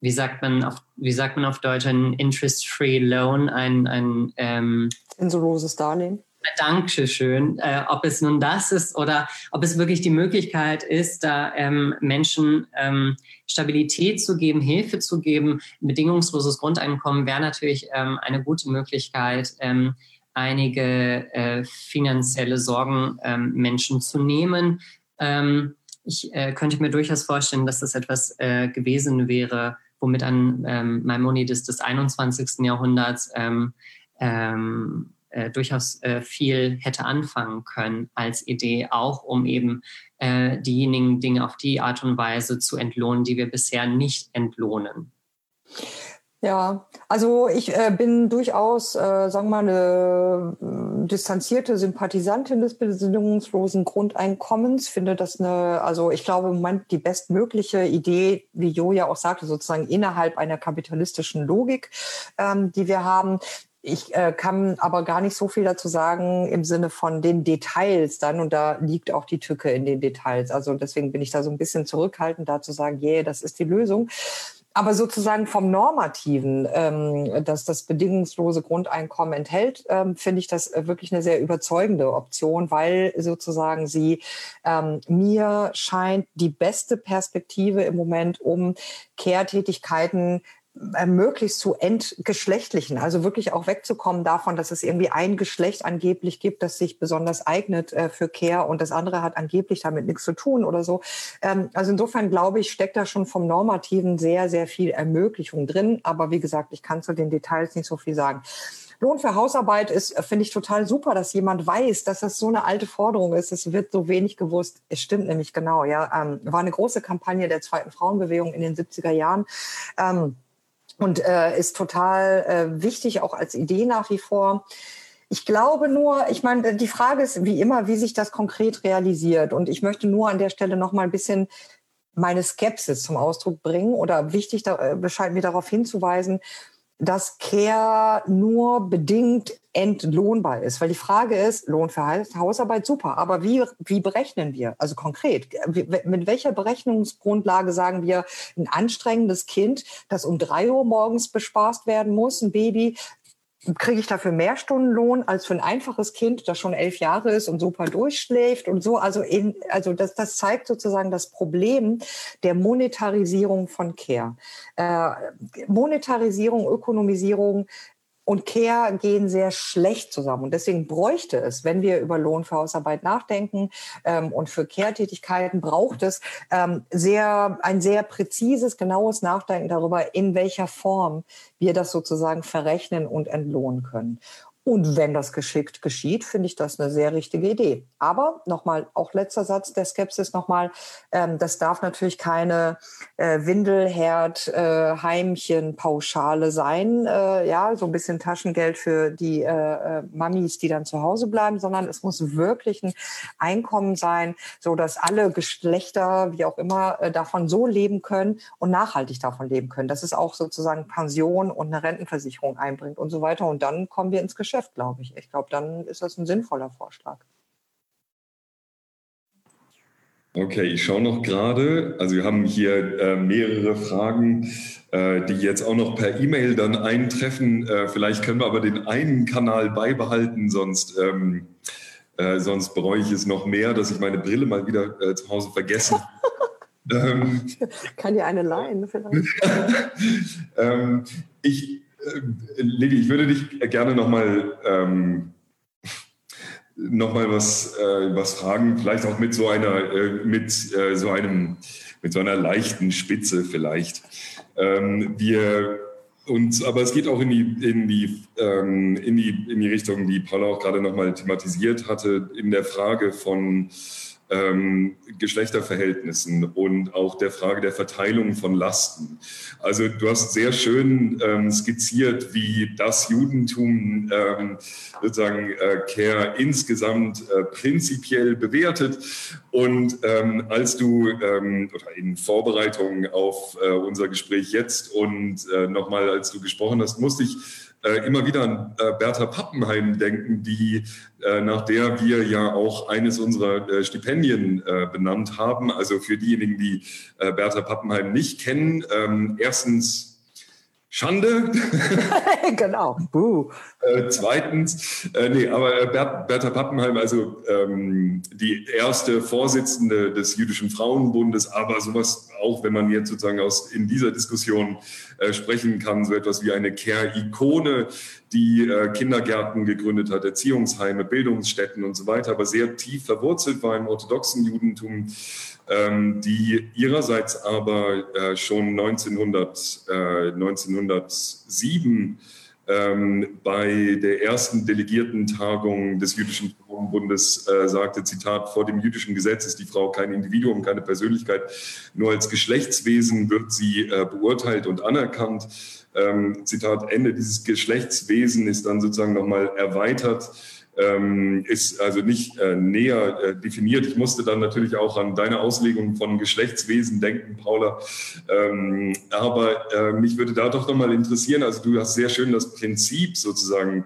wie sagt man auf, wie sagt man auf Deutsch, ein Interest-Free Loan, ein, ein ähm, zinsloses Darlehen Dankeschön. Äh, ob es nun das ist oder ob es wirklich die Möglichkeit ist, da ähm, Menschen ähm, Stabilität zu geben, Hilfe zu geben. bedingungsloses Grundeinkommen wäre natürlich ähm, eine gute Möglichkeit, ähm, einige äh, finanzielle Sorgen ähm, Menschen zu nehmen. Ähm, ich äh, könnte mir durchaus vorstellen, dass das etwas äh, gewesen wäre, womit an ähm, Maimonides des 21. Jahrhunderts ähm, ähm, äh, durchaus äh, viel hätte anfangen können als Idee, auch um eben äh, diejenigen Dinge auf die Art und Weise zu entlohnen, die wir bisher nicht entlohnen. Ja, also ich äh, bin durchaus, äh, sagen wir mal, eine äh, distanzierte Sympathisantin des bedingungslosen Grundeinkommens. Finde das eine, also ich glaube im Moment die bestmögliche Idee, wie Jo ja auch sagte, sozusagen innerhalb einer kapitalistischen Logik, ähm, die wir haben. Ich äh, kann aber gar nicht so viel dazu sagen im Sinne von den Details dann. Und da liegt auch die Tücke in den Details. Also deswegen bin ich da so ein bisschen zurückhaltend, da zu sagen, yeah, das ist die Lösung. Aber sozusagen vom Normativen, ähm, dass das bedingungslose Grundeinkommen enthält, ähm, finde ich das wirklich eine sehr überzeugende Option, weil sozusagen sie ähm, mir scheint die beste Perspektive im Moment, um Care-Tätigkeiten äh, möglichst zu entgeschlechtlichen, also wirklich auch wegzukommen davon, dass es irgendwie ein Geschlecht angeblich gibt, das sich besonders eignet äh, für Care und das andere hat angeblich damit nichts zu tun oder so. Ähm, also insofern glaube ich, steckt da schon vom Normativen sehr, sehr viel Ermöglichung drin. Aber wie gesagt, ich kann zu den Details nicht so viel sagen. Lohn für Hausarbeit ist, äh, finde ich total super, dass jemand weiß, dass das so eine alte Forderung ist. Es wird so wenig gewusst. Es stimmt nämlich genau, ja. Ähm, war eine große Kampagne der zweiten Frauenbewegung in den 70er Jahren. Ähm, und äh, ist total äh, wichtig, auch als Idee nach wie vor. Ich glaube nur, ich meine, die Frage ist wie immer, wie sich das konkret realisiert. Und ich möchte nur an der Stelle noch mal ein bisschen meine Skepsis zum Ausdruck bringen oder wichtig da, äh, Bescheid mir darauf hinzuweisen. Dass Care nur bedingt entlohnbar ist. Weil die Frage ist, Lohn für Hausarbeit, super, aber wie, wie berechnen wir? Also konkret, mit welcher Berechnungsgrundlage sagen wir, ein anstrengendes Kind, das um drei Uhr morgens bespaßt werden muss, ein Baby, kriege ich dafür mehr Stundenlohn als für ein einfaches Kind, das schon elf Jahre ist und super durchschläft und so. Also, in, also das, das zeigt sozusagen das Problem der Monetarisierung von Care. Äh, Monetarisierung, Ökonomisierung und Care gehen sehr schlecht zusammen. Und deswegen bräuchte es, wenn wir über Lohn für Hausarbeit nachdenken ähm, und für Care-Tätigkeiten, braucht es ähm, sehr, ein sehr präzises, genaues Nachdenken darüber, in welcher Form wir das sozusagen verrechnen und entlohnen können. Und wenn das geschickt geschieht, finde ich das eine sehr richtige Idee. Aber nochmal, auch letzter Satz der Skepsis nochmal, ähm, das darf natürlich keine äh, Windelherd, äh, sein, äh, ja, so ein bisschen Taschengeld für die äh, äh, Mamis, die dann zu Hause bleiben, sondern es muss wirklich ein Einkommen sein, so dass alle Geschlechter, wie auch immer, äh, davon so leben können und nachhaltig davon leben können. Dass es auch sozusagen Pension und eine Rentenversicherung einbringt und so weiter. Und dann kommen wir ins Geschäft. Geschäft, glaube ich. Ich glaube, dann ist das ein sinnvoller Vorschlag. Okay, ich schaue noch gerade. Also wir haben hier äh, mehrere Fragen, äh, die jetzt auch noch per E-Mail dann eintreffen. Äh, vielleicht können wir aber den einen Kanal beibehalten, sonst, ähm, äh, sonst bereue ich es noch mehr, dass ich meine Brille mal wieder äh, zu Hause vergesse. ähm, Kann dir eine leihen vielleicht? ähm, ich Lili, ich würde dich gerne nochmal ähm, noch was, äh, was fragen, vielleicht auch mit so einer, äh, mit, äh, so einem, mit so einer leichten Spitze vielleicht. Ähm, wir und, aber es geht auch in die, in, die, ähm, in, die, in die Richtung, die Paula auch gerade nochmal thematisiert hatte, in der Frage von ähm, Geschlechterverhältnissen und auch der Frage der Verteilung von Lasten. Also du hast sehr schön ähm, skizziert, wie das Judentum ähm, sozusagen äh, Care insgesamt äh, prinzipiell bewertet. Und ähm, als du ähm, oder in Vorbereitung auf äh, unser Gespräch jetzt und äh, nochmal, als du gesprochen hast, musste ich äh, immer wieder an äh, Bertha Pappenheim denken, die, äh, nach der wir ja auch eines unserer äh, Stipendien äh, benannt haben. Also für diejenigen, die Bertha Pappenheim nicht kennen, ähm, erstens Schande. genau. Buh. Äh, zweitens, äh, nee, aber Bert, Bertha Pappenheim, also ähm, die erste Vorsitzende des Jüdischen Frauenbundes, aber sowas auch, wenn man jetzt sozusagen aus in dieser Diskussion äh, sprechen kann, so etwas wie eine Care-Ikone, die äh, Kindergärten gegründet hat, Erziehungsheime, Bildungsstätten und so weiter, aber sehr tief verwurzelt war im orthodoxen Judentum ähm, die ihrerseits aber äh, schon 1900, äh, 1907 ähm, bei der ersten Delegiertentagung des Jüdischen Frauenbundes äh, sagte, Zitat, vor dem jüdischen Gesetz ist die Frau kein Individuum, keine Persönlichkeit, nur als Geschlechtswesen wird sie äh, beurteilt und anerkannt. Ähm, Zitat Ende, dieses Geschlechtswesen ist dann sozusagen nochmal erweitert ähm, ist also nicht äh, näher äh, definiert. Ich musste dann natürlich auch an deine Auslegung von Geschlechtswesen denken, Paula. Ähm, aber äh, mich würde da doch nochmal interessieren, also du hast sehr schön das Prinzip sozusagen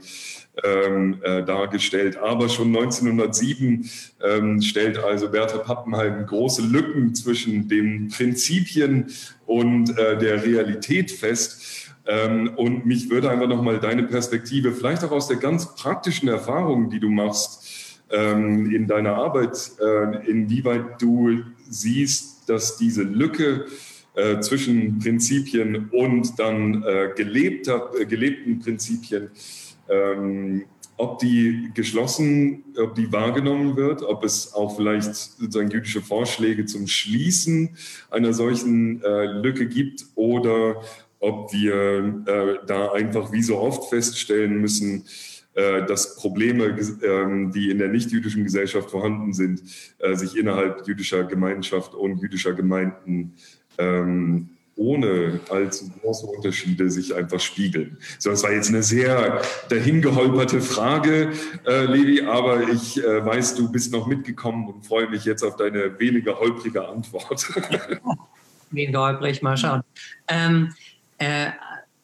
ähm, äh, dargestellt. Aber schon 1907 ähm, stellt also Bertha Pappenheim große Lücken zwischen den Prinzipien und äh, der Realität fest. Ähm, und mich würde einfach nochmal deine Perspektive, vielleicht auch aus der ganz praktischen Erfahrung, die du machst ähm, in deiner Arbeit, äh, inwieweit du siehst, dass diese Lücke äh, zwischen Prinzipien und dann äh, gelebter, gelebten Prinzipien, ähm, ob die geschlossen, ob die wahrgenommen wird, ob es auch vielleicht sozusagen jüdische Vorschläge zum Schließen einer solchen Lücke gibt oder ob wir äh, da einfach wie so oft feststellen müssen, äh, dass Probleme, äh, die in der nicht-jüdischen Gesellschaft vorhanden sind, äh, sich innerhalb jüdischer Gemeinschaft und jüdischer Gemeinden ähm, ohne allzu große Unterschiede sich einfach spiegeln. So, das war jetzt eine sehr dahingeholperte Frage, äh, Levi, aber ich äh, weiß, du bist noch mitgekommen und freue mich jetzt auf deine weniger holprige Antwort. Weniger holprig, mal schauen. Ähm, äh,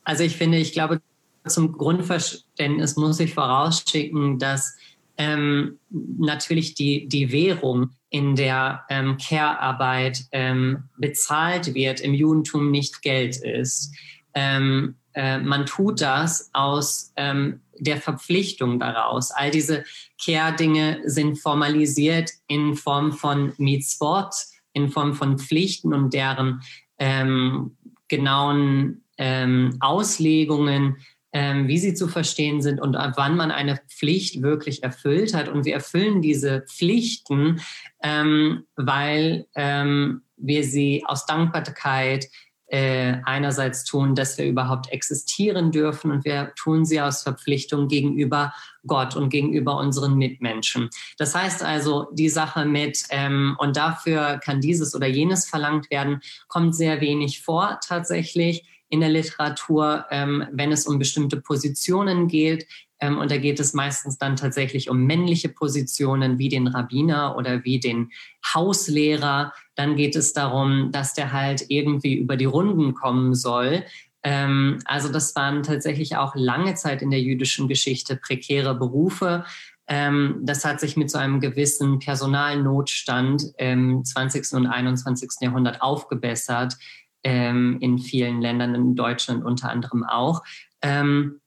Also ich finde, ich glaube, zum Grundverständnis muss ich vorausschicken, dass ähm, natürlich die, die Währung, in der ähm, Care-Arbeit ähm, bezahlt wird, im Judentum nicht Geld ist. Ähm, äh, man tut das aus ähm, der Verpflichtung daraus. All diese Care-Dinge sind formalisiert in Form von Mitzvot, in Form von Pflichten und deren ähm, genauen ähm, Auslegungen, ähm, wie sie zu verstehen sind und ab wann man eine Pflicht wirklich erfüllt hat. Und wir erfüllen diese Pflichten, ähm, weil ähm, wir sie aus Dankbarkeit äh, einerseits tun, dass wir überhaupt existieren dürfen und wir tun sie aus Verpflichtung gegenüber Gott und gegenüber unseren Mitmenschen. Das heißt also, die Sache mit ähm, und dafür kann dieses oder jenes verlangt werden, kommt sehr wenig vor tatsächlich in der Literatur, ähm, wenn es um bestimmte Positionen geht. Ähm, und da geht es meistens dann tatsächlich um männliche Positionen wie den Rabbiner oder wie den Hauslehrer. Dann geht es darum, dass der halt irgendwie über die Runden kommen soll. Ähm, also das waren tatsächlich auch lange Zeit in der jüdischen Geschichte prekäre Berufe. Ähm, das hat sich mit so einem gewissen Personalnotstand im 20. und 21. Jahrhundert aufgebessert ähm, in vielen Ländern, in Deutschland unter anderem auch. Ähm,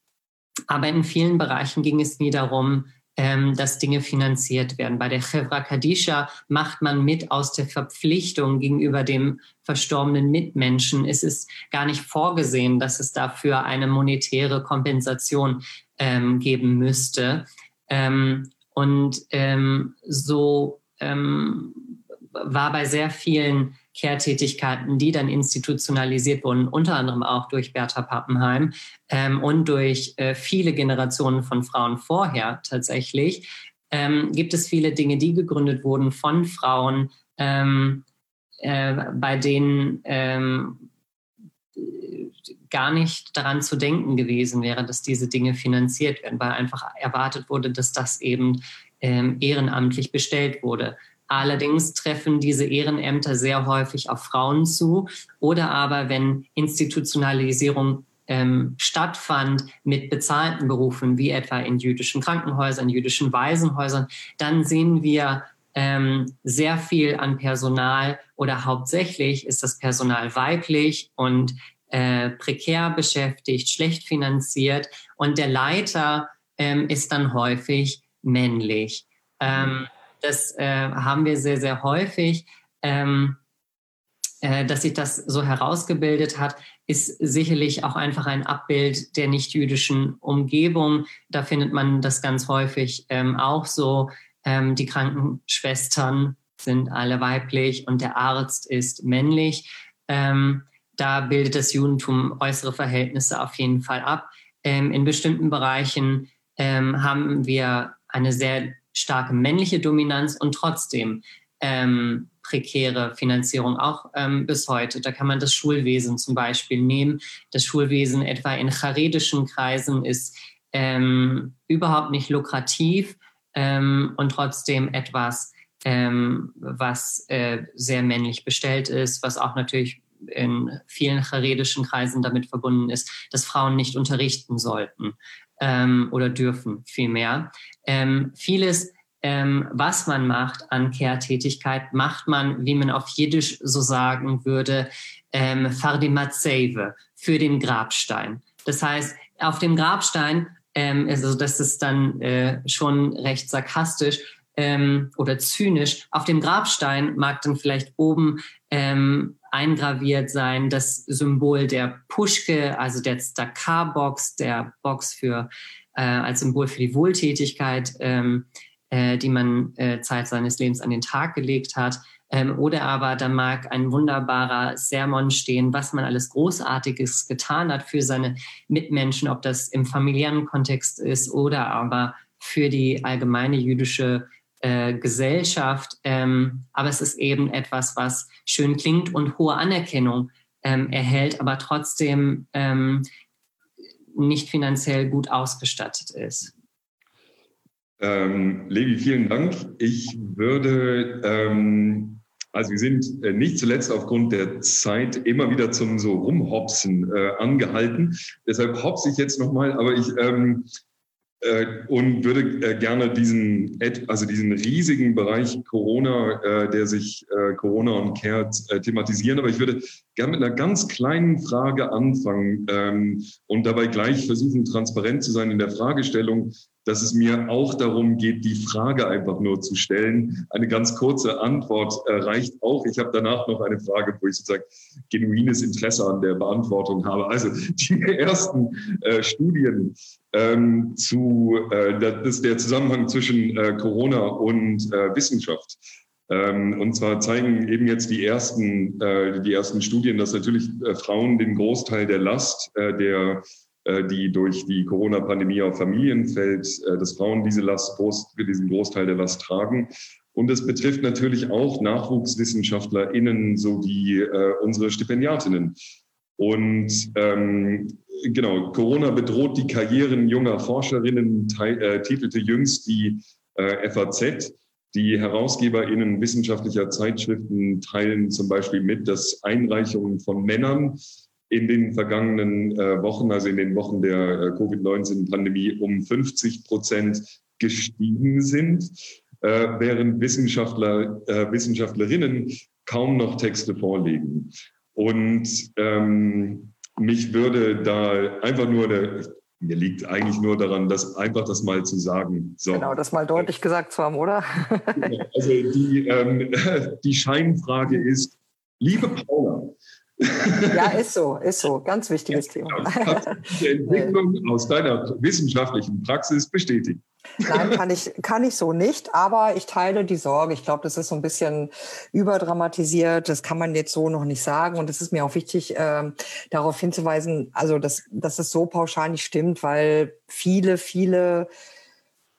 aber in vielen Bereichen ging es nie darum, ähm, dass Dinge finanziert werden. Bei der Chevra Kadisha macht man mit aus der Verpflichtung gegenüber dem verstorbenen Mitmenschen. Es ist gar nicht vorgesehen, dass es dafür eine monetäre Kompensation ähm, geben müsste. Ähm, und ähm, so ähm, war bei sehr vielen Care-Tätigkeiten, die dann institutionalisiert wurden, unter anderem auch durch Bertha Pappenheim ähm, und durch äh, viele Generationen von Frauen vorher tatsächlich, ähm, gibt es viele Dinge, die gegründet wurden von Frauen, ähm, äh, bei denen ähm, gar nicht daran zu denken gewesen wäre, dass diese Dinge finanziert werden, weil einfach erwartet wurde, dass das eben ähm, ehrenamtlich bestellt wurde. Allerdings treffen diese Ehrenämter sehr häufig auf Frauen zu oder aber wenn Institutionalisierung ähm, stattfand mit bezahlten Berufen, wie etwa in jüdischen Krankenhäusern, jüdischen Waisenhäusern, dann sehen wir ähm, sehr viel an Personal oder hauptsächlich ist das Personal weiblich und äh, prekär beschäftigt, schlecht finanziert und der Leiter ähm, ist dann häufig männlich. Ähm, das äh, haben wir sehr, sehr häufig. Ähm, äh, dass sich das so herausgebildet hat, ist sicherlich auch einfach ein Abbild der nicht-jüdischen Umgebung. Da findet man das ganz häufig ähm, auch so. Ähm, die Krankenschwestern sind alle weiblich und der Arzt ist männlich. Ähm, da bildet das Judentum äußere Verhältnisse auf jeden Fall ab. Ähm, in bestimmten Bereichen ähm, haben wir eine sehr starke männliche Dominanz und trotzdem ähm, prekäre Finanzierung auch ähm, bis heute. Da kann man das Schulwesen zum Beispiel nehmen. Das Schulwesen etwa in charedischen Kreisen ist ähm, überhaupt nicht lukrativ ähm, und trotzdem etwas, ähm, was äh, sehr männlich bestellt ist, was auch natürlich in vielen charedischen Kreisen damit verbunden ist, dass Frauen nicht unterrichten sollten ähm, oder dürfen vielmehr. Ähm, vieles, ähm, was man macht an Care-Tätigkeit, macht man, wie man auf Jiddisch so sagen würde, ähm, Fardimatseve für den Grabstein. Das heißt, auf dem Grabstein, ähm, also das ist dann äh, schon recht sarkastisch, ähm, oder zynisch. Auf dem Grabstein mag dann vielleicht oben ähm, eingraviert sein das Symbol der Puschke, also der Stakar-Box, der Box für äh, als Symbol für die Wohltätigkeit, ähm, äh, die man äh, Zeit seines Lebens an den Tag gelegt hat. Ähm, oder aber da mag ein wunderbarer Sermon stehen, was man alles Großartiges getan hat für seine Mitmenschen, ob das im familiären Kontext ist oder aber für die allgemeine jüdische äh, Gesellschaft. Ähm, aber es ist eben etwas, was schön klingt und hohe Anerkennung ähm, erhält, aber trotzdem ähm, nicht finanziell gut ausgestattet ist. Ähm, Levi, vielen Dank. Ich würde ähm, Also wir sind äh, nicht zuletzt aufgrund der Zeit immer wieder zum so Rumhopsen äh, angehalten. Deshalb hopse ich jetzt nochmal, aber ich ähm, äh, und würde äh, gerne diesen, also diesen riesigen Bereich Corona, äh, der sich äh, Corona und Care thematisieren. Aber ich würde gerne mit einer ganz kleinen Frage anfangen ähm, und dabei gleich versuchen, transparent zu sein in der Fragestellung dass es mir auch darum geht, die Frage einfach nur zu stellen. Eine ganz kurze Antwort äh, reicht auch. Ich habe danach noch eine Frage, wo ich sozusagen genuines Interesse an der Beantwortung habe. Also die ersten äh, Studien ähm, zu, äh, das ist der Zusammenhang zwischen äh, Corona und äh, Wissenschaft. Ähm, und zwar zeigen eben jetzt die ersten, äh, die ersten Studien, dass natürlich Frauen den Großteil der Last der äh, die durch die Corona-Pandemie auf Familien fällt, äh, dass Frauen diese Last, diesen Großteil der Last tragen. Und es betrifft natürlich auch NachwuchswissenschaftlerInnen sowie äh, unsere Stipendiatinnen. Und ähm, genau, Corona bedroht die Karrieren junger Forscherinnen, äh, titelte jüngst die äh, FAZ. Die HerausgeberInnen wissenschaftlicher Zeitschriften teilen zum Beispiel mit, dass Einreichungen von Männern in den vergangenen äh, Wochen, also in den Wochen der äh, Covid-19-Pandemie, um 50 Prozent gestiegen sind, äh, während Wissenschaftler, äh, Wissenschaftlerinnen kaum noch Texte vorlegen. Und ähm, mich würde da einfach nur der, mir liegt eigentlich nur daran, das einfach das mal zu sagen. So. Genau, das mal deutlich gesagt zu haben, oder? Genau, also die, ähm, die Scheinfrage ist, liebe Paula, ja, ist so, ist so. Ganz wichtiges ja, Thema. Die Entwicklung aus deiner wissenschaftlichen Praxis bestätigt. Nein, kann ich, kann ich so nicht, aber ich teile die Sorge. Ich glaube, das ist so ein bisschen überdramatisiert. Das kann man jetzt so noch nicht sagen. Und es ist mir auch wichtig, äh, darauf hinzuweisen, also dass, dass es so pauschal nicht stimmt, weil viele, viele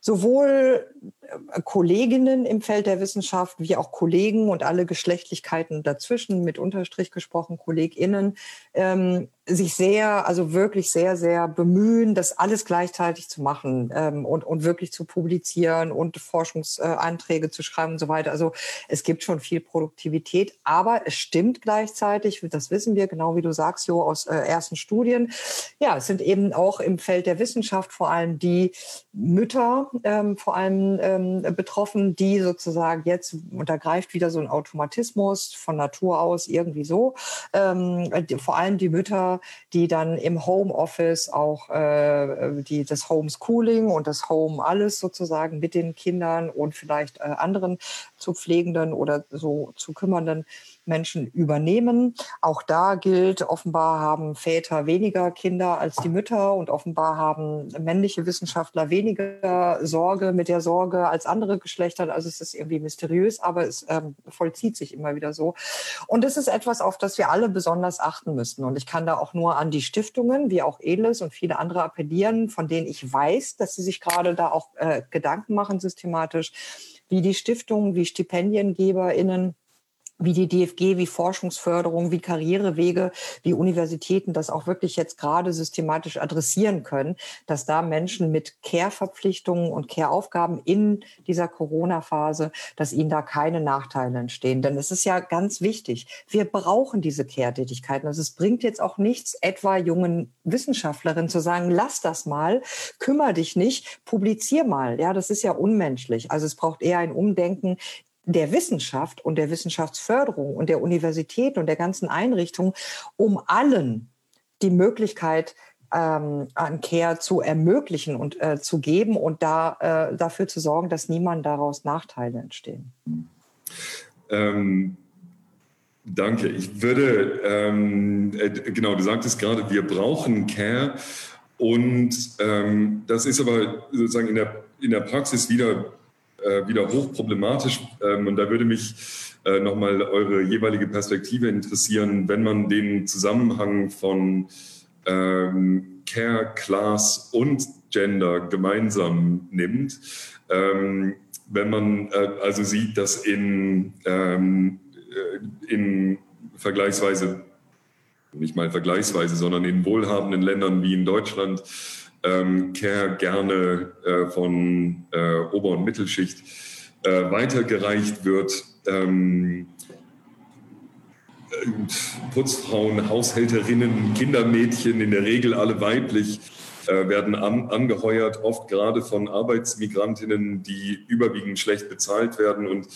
sowohl äh, Kolleginnen im Feld der Wissenschaft wie auch Kollegen und alle Geschlechtlichkeiten dazwischen, mit Unterstrich gesprochen, KollegInnen, ähm, sich sehr, also wirklich sehr, sehr bemühen, das alles gleichzeitig zu machen ähm, und, und wirklich zu publizieren und Forschungsanträge zu schreiben und so weiter. Also es gibt schon viel Produktivität, aber es stimmt gleichzeitig, das wissen wir, genau wie du sagst, Jo, aus äh, ersten Studien. Ja, es sind eben auch im Feld der Wissenschaft vor allem die Mütter, ähm, vor allem ähm, betroffen, die sozusagen jetzt, und da greift wieder so ein Automatismus von Natur aus irgendwie so, ähm, die, vor allem die Mütter, die dann im Homeoffice auch äh, die, das Homeschooling und das Home alles sozusagen mit den Kindern und vielleicht äh, anderen zu pflegenden oder so zu kümmernden Menschen übernehmen. Auch da gilt, offenbar haben Väter weniger Kinder als die Mütter und offenbar haben männliche Wissenschaftler weniger Sorge mit der Sorge als andere Geschlechter. Also es ist irgendwie mysteriös, aber es ähm, vollzieht sich immer wieder so. Und es ist etwas, auf das wir alle besonders achten müssen. Und ich kann da auch nur an die Stiftungen, wie auch Edles und viele andere appellieren, von denen ich weiß, dass sie sich gerade da auch äh, Gedanken machen systematisch, wie die Stiftungen, wie StipendiengeberInnen, wie die DFG, wie Forschungsförderung, wie Karrierewege, wie Universitäten das auch wirklich jetzt gerade systematisch adressieren können, dass da Menschen mit Care-Verpflichtungen und Care-Aufgaben in dieser Corona-Phase, dass ihnen da keine Nachteile entstehen. Denn es ist ja ganz wichtig, wir brauchen diese Care-Tätigkeiten. Also es bringt jetzt auch nichts, etwa jungen Wissenschaftlerinnen zu sagen, lass das mal, kümmere dich nicht, publizier mal. Ja, das ist ja unmenschlich. Also es braucht eher ein Umdenken der Wissenschaft und der Wissenschaftsförderung und der Universität und der ganzen Einrichtung, um allen die Möglichkeit ähm, an Care zu ermöglichen und äh, zu geben und da, äh, dafür zu sorgen, dass niemand daraus Nachteile entstehen. Ähm, danke. Ich würde, ähm, äh, genau, du sagtest gerade, wir brauchen Care und ähm, das ist aber sozusagen in der, in der Praxis wieder äh, wieder hochproblematisch. Ähm, und da würde mich äh, nochmal eure jeweilige Perspektive interessieren, wenn man den Zusammenhang von ähm, Care, Class und Gender gemeinsam nimmt. Ähm, wenn man äh, also sieht, dass in, ähm, äh, in vergleichsweise, nicht mal vergleichsweise, sondern in wohlhabenden Ländern wie in Deutschland ähm, Care gerne äh, von äh, Ober- und Mittelschicht äh, weitergereicht wird. Ähm, Putzfrauen, Haushälterinnen, Kindermädchen, in der Regel alle weiblich, äh, werden an, angeheuert, oft gerade von Arbeitsmigrantinnen, die überwiegend schlecht bezahlt werden. Und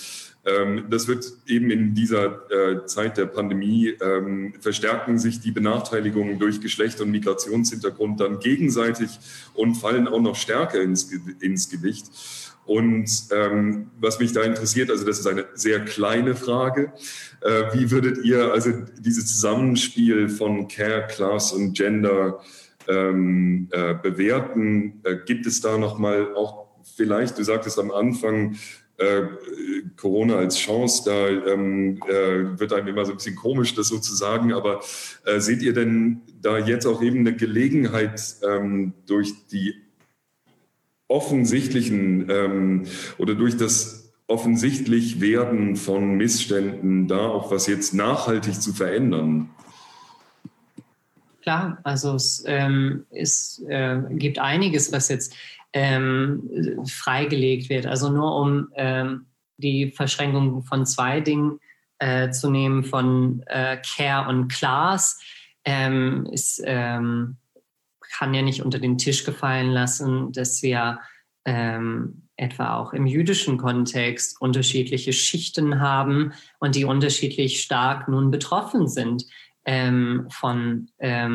das wird eben in dieser äh, Zeit der Pandemie ähm, verstärken sich die Benachteiligungen durch Geschlecht und Migrationshintergrund dann gegenseitig und fallen auch noch stärker ins, ins Gewicht. Und ähm, was mich da interessiert, also das ist eine sehr kleine Frage, äh, wie würdet ihr also dieses Zusammenspiel von Care, Class und Gender ähm, äh, bewerten? Äh, gibt es da nochmal auch vielleicht, du sagtest am Anfang, äh, Corona als Chance, da ähm, äh, wird einem immer so ein bisschen komisch, das so zu sagen, aber äh, seht ihr denn da jetzt auch eben eine Gelegenheit ähm, durch die offensichtlichen ähm, oder durch das offensichtlich werden von Missständen da auch was jetzt nachhaltig zu verändern? Klar, also es, ähm, es äh, gibt einiges, was jetzt ähm, freigelegt wird. Also nur um ähm, die Verschränkung von zwei Dingen äh, zu nehmen, von äh, Care und Class, ähm, ist ähm, kann ja nicht unter den Tisch gefallen lassen, dass wir ähm, etwa auch im jüdischen Kontext unterschiedliche Schichten haben und die unterschiedlich stark nun betroffen sind ähm, von äh,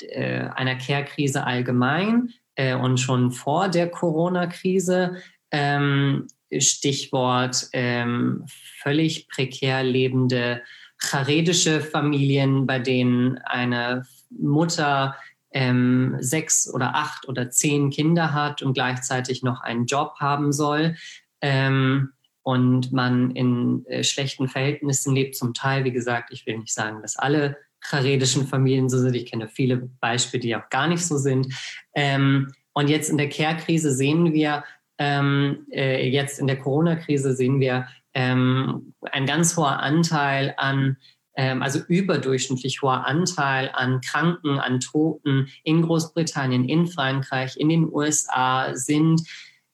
einer Care-Krise allgemein äh, und schon vor der Corona-Krise. Ähm, Stichwort ähm, völlig prekär lebende charedische Familien, bei denen eine Mutter ähm, sechs oder acht oder zehn Kinder hat und gleichzeitig noch einen Job haben soll ähm, und man in äh, schlechten Verhältnissen lebt, zum Teil, wie gesagt, ich will nicht sagen, dass alle charedischen Familien so sind. Ich kenne viele Beispiele, die auch gar nicht so sind. Ähm, und jetzt in der Care-Krise sehen wir, ähm, äh, jetzt in der Corona-Krise sehen wir ähm, ein ganz hoher Anteil an ähm, also überdurchschnittlich hoher Anteil an Kranken, an Toten in Großbritannien, in Frankreich, in den USA sind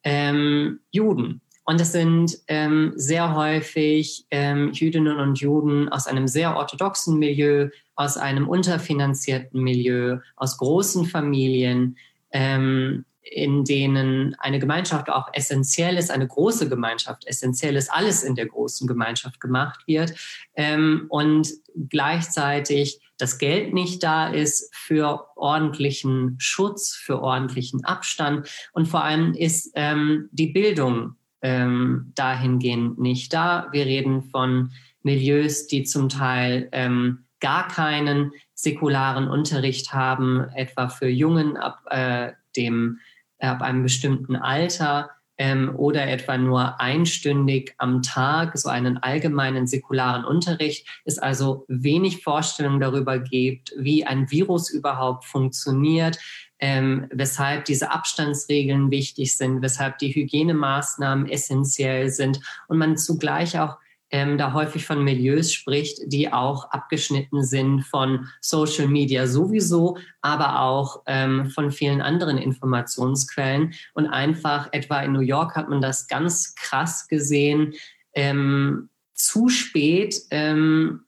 ähm, Juden. Und das sind ähm, sehr häufig ähm, Jüdinnen und Juden aus einem sehr orthodoxen Milieu, aus einem unterfinanzierten Milieu, aus großen Familien, ähm, in denen eine Gemeinschaft auch essentiell ist, eine große Gemeinschaft essentiell ist, alles in der großen Gemeinschaft gemacht wird ähm, und gleichzeitig das Geld nicht da ist für ordentlichen Schutz, für ordentlichen Abstand. Und vor allem ist ähm, die Bildung ähm, dahingehend nicht da. Wir reden von Milieus, die zum Teil ähm, gar keinen säkularen Unterricht haben, etwa für Jungen ab äh, dem ab einem bestimmten Alter ähm, oder etwa nur einstündig am Tag so einen allgemeinen säkularen Unterricht, es also wenig Vorstellung darüber gibt, wie ein Virus überhaupt funktioniert, ähm, weshalb diese Abstandsregeln wichtig sind, weshalb die Hygienemaßnahmen essentiell sind und man zugleich auch ähm, da häufig von Milieus spricht, die auch abgeschnitten sind von Social Media sowieso, aber auch ähm, von vielen anderen Informationsquellen. Und einfach etwa in New York hat man das ganz krass gesehen, ähm, zu spät ähm,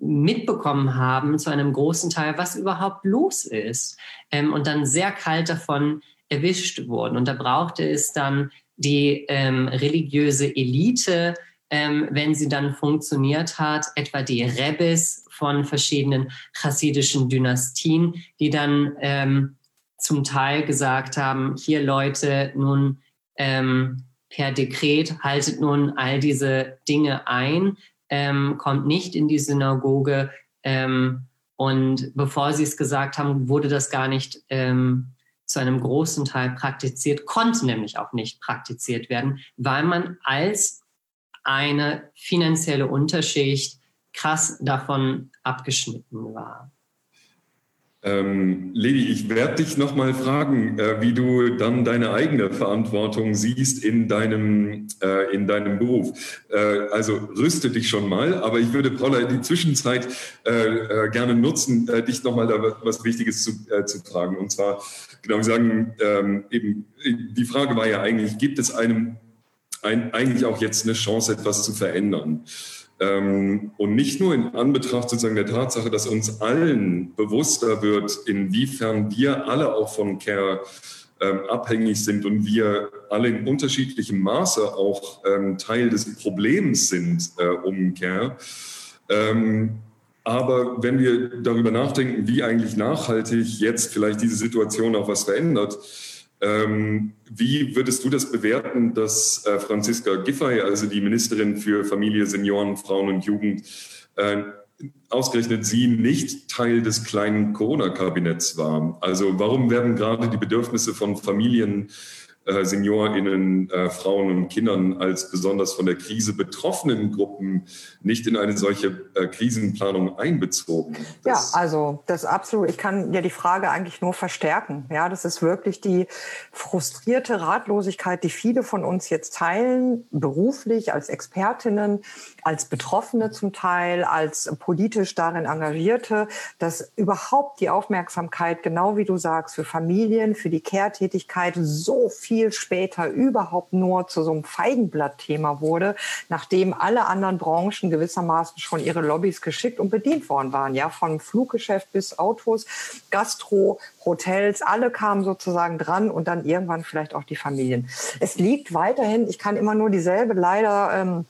mitbekommen haben zu einem großen Teil, was überhaupt los ist. Ähm, und dann sehr kalt davon erwischt wurden. Und da brauchte es dann die ähm, religiöse Elite, ähm, wenn sie dann funktioniert hat, etwa die Rebbes von verschiedenen chassidischen Dynastien, die dann ähm, zum Teil gesagt haben, hier Leute, nun ähm, per Dekret haltet nun all diese Dinge ein, ähm, kommt nicht in die Synagoge. Ähm, und bevor sie es gesagt haben, wurde das gar nicht ähm, zu einem großen Teil praktiziert, konnte nämlich auch nicht praktiziert werden, weil man als eine finanzielle Unterschicht krass davon abgeschnitten war. Ähm, Levi, ich werde dich nochmal fragen, äh, wie du dann deine eigene Verantwortung siehst in deinem, äh, in deinem Beruf. Äh, also rüste dich schon mal, aber ich würde, Paula, die Zwischenzeit äh, äh, gerne nutzen, äh, dich nochmal da was Wichtiges zu, zu fragen. Und zwar, genau, sagen, ähm, eben, die Frage war ja eigentlich, gibt es einem ein, eigentlich auch jetzt eine Chance, etwas zu verändern. Ähm, und nicht nur in Anbetracht sozusagen der Tatsache, dass uns allen bewusster wird, inwiefern wir alle auch von Care ähm, abhängig sind und wir alle in unterschiedlichem Maße auch ähm, Teil des Problems sind äh, um Care. Aber wenn wir darüber nachdenken, wie eigentlich nachhaltig jetzt vielleicht diese Situation auch was verändert, ähm, wie würdest du das bewerten, dass äh, Franziska Giffey, also die Ministerin für Familie, Senioren, Frauen und Jugend, äh, ausgerechnet sie nicht Teil des kleinen Corona-Kabinetts war? Also warum werden gerade die Bedürfnisse von Familien äh, SeniorInnen, äh, Frauen und Kindern als besonders von der Krise betroffenen Gruppen nicht in eine solche äh, Krisenplanung einbezogen? Das ja, also das absolut. Ich kann ja die Frage eigentlich nur verstärken. Ja, das ist wirklich die frustrierte Ratlosigkeit, die viele von uns jetzt teilen, beruflich als Expertinnen, als Betroffene zum Teil, als politisch darin Engagierte, dass überhaupt die Aufmerksamkeit, genau wie du sagst, für Familien, für die Care-Tätigkeit so viel viel später überhaupt nur zu so einem Feigenblattthema wurde, nachdem alle anderen Branchen gewissermaßen schon ihre Lobbys geschickt und bedient worden waren. Ja, von Fluggeschäft bis Autos, Gastro, Hotels, alle kamen sozusagen dran und dann irgendwann vielleicht auch die Familien. Es liegt weiterhin, ich kann immer nur dieselbe leider ähm,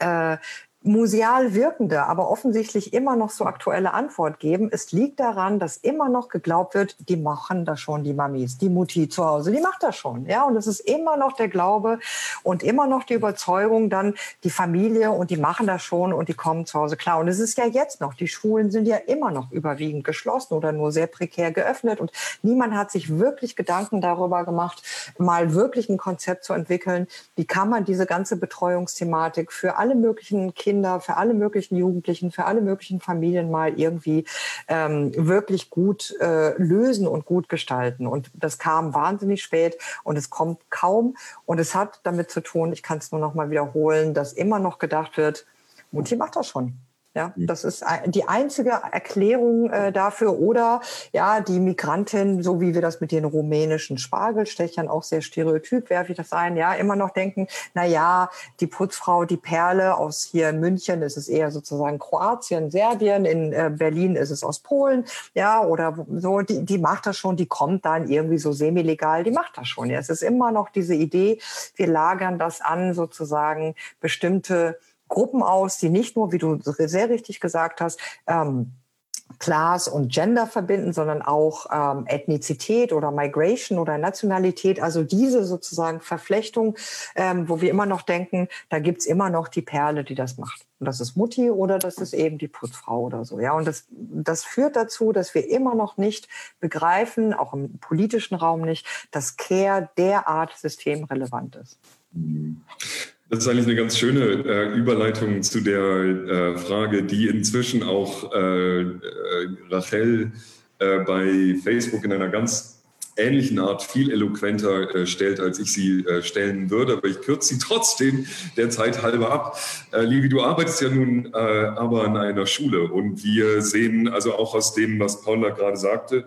äh, museal wirkende, aber offensichtlich immer noch so aktuelle Antwort geben. Es liegt daran, dass immer noch geglaubt wird, die machen das schon, die Mamis, die Mutti zu Hause, die macht das schon. Ja, und es ist immer noch der Glaube und immer noch die Überzeugung, dann die Familie und die machen das schon und die kommen zu Hause klar. Und es ist ja jetzt noch, die Schulen sind ja immer noch überwiegend geschlossen oder nur sehr prekär geöffnet und niemand hat sich wirklich Gedanken darüber gemacht, mal wirklich ein Konzept zu entwickeln, wie kann man diese ganze Betreuungsthematik für alle möglichen Kinder Kinder, für alle möglichen Jugendlichen, für alle möglichen Familien mal irgendwie ähm, wirklich gut äh, lösen und gut gestalten. Und das kam wahnsinnig spät und es kommt kaum. Und es hat damit zu tun, ich kann es nur noch mal wiederholen, dass immer noch gedacht wird, Mutti macht das schon. Ja, mhm. das ist die einzige Erklärung äh, dafür. Oder ja, die Migrantin, so wie wir das mit den rumänischen Spargelstechern auch sehr stereotyp werfe ich das ein, ja, immer noch denken, na ja, die Putzfrau, die Perle aus hier in München, ist es eher sozusagen Kroatien, Serbien, in äh, Berlin ist es aus Polen, ja, oder so, die, die macht das schon, die kommt dann irgendwie so semi-legal, die macht das schon. Ja, es ist immer noch diese Idee, wir lagern das an sozusagen bestimmte Gruppen aus, die nicht nur, wie du sehr richtig gesagt hast, ähm, Class und Gender verbinden, sondern auch ähm, Ethnizität oder Migration oder Nationalität. Also diese sozusagen Verflechtung, ähm, wo wir immer noch denken, da gibt's immer noch die Perle, die das macht. Und das ist Mutti oder das ist eben die Putzfrau oder so. Ja, und das, das führt dazu, dass wir immer noch nicht begreifen, auch im politischen Raum nicht, dass Care derart systemrelevant ist. Mhm. Das ist eigentlich eine ganz schöne äh, Überleitung zu der äh, Frage, die inzwischen auch äh, äh Rachel äh, bei Facebook in einer ganz ähnlichen Art viel eloquenter äh, stellt, als ich sie stellen würde. Aber ich kürze sie trotzdem der Zeit halber ab. Livi, du arbeitest ja nun aber an einer Schule und wir sehen also auch aus dem, was Paula gerade sagte,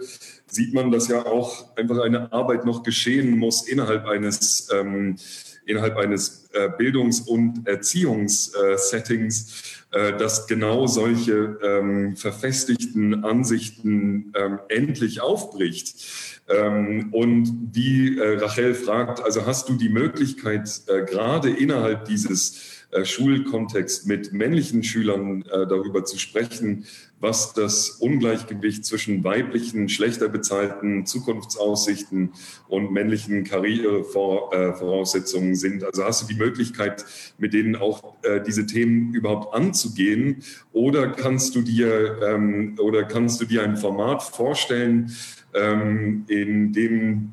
sieht man, dass ja auch einfach eine Arbeit noch geschehen muss innerhalb eines ähm, innerhalb eines äh, Bildungs- und Erziehungssettings, äh, dass genau solche ähm, verfestigten Ansichten ähm, endlich aufbricht. Ähm, und wie äh, Rachel fragt, also hast du die Möglichkeit, gerade innerhalb dieses Schulkontext mit männlichen Schülern darüber zu sprechen, was das Ungleichgewicht zwischen weiblichen, schlechter bezahlten Zukunftsaussichten und männlichen Karrierevoraussetzungen sind. Also hast du die Möglichkeit, mit denen auch äh, diese Themen überhaupt anzugehen? Oder kannst du dir, ähm, oder kannst du dir ein Format vorstellen, ähm, in dem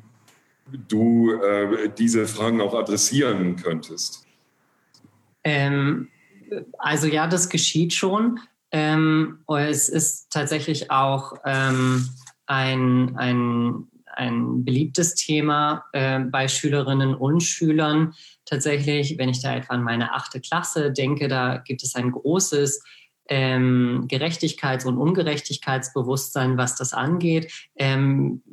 du äh, diese Fragen auch adressieren könntest? Ähm, also ja, das geschieht schon. Ähm, es ist tatsächlich auch ähm, ein, ein, ein beliebtes Thema äh, bei Schülerinnen und Schülern. Tatsächlich, wenn ich da etwa an meine achte Klasse denke, da gibt es ein großes ähm, Gerechtigkeits- und Ungerechtigkeitsbewusstsein, was das angeht. Ähm,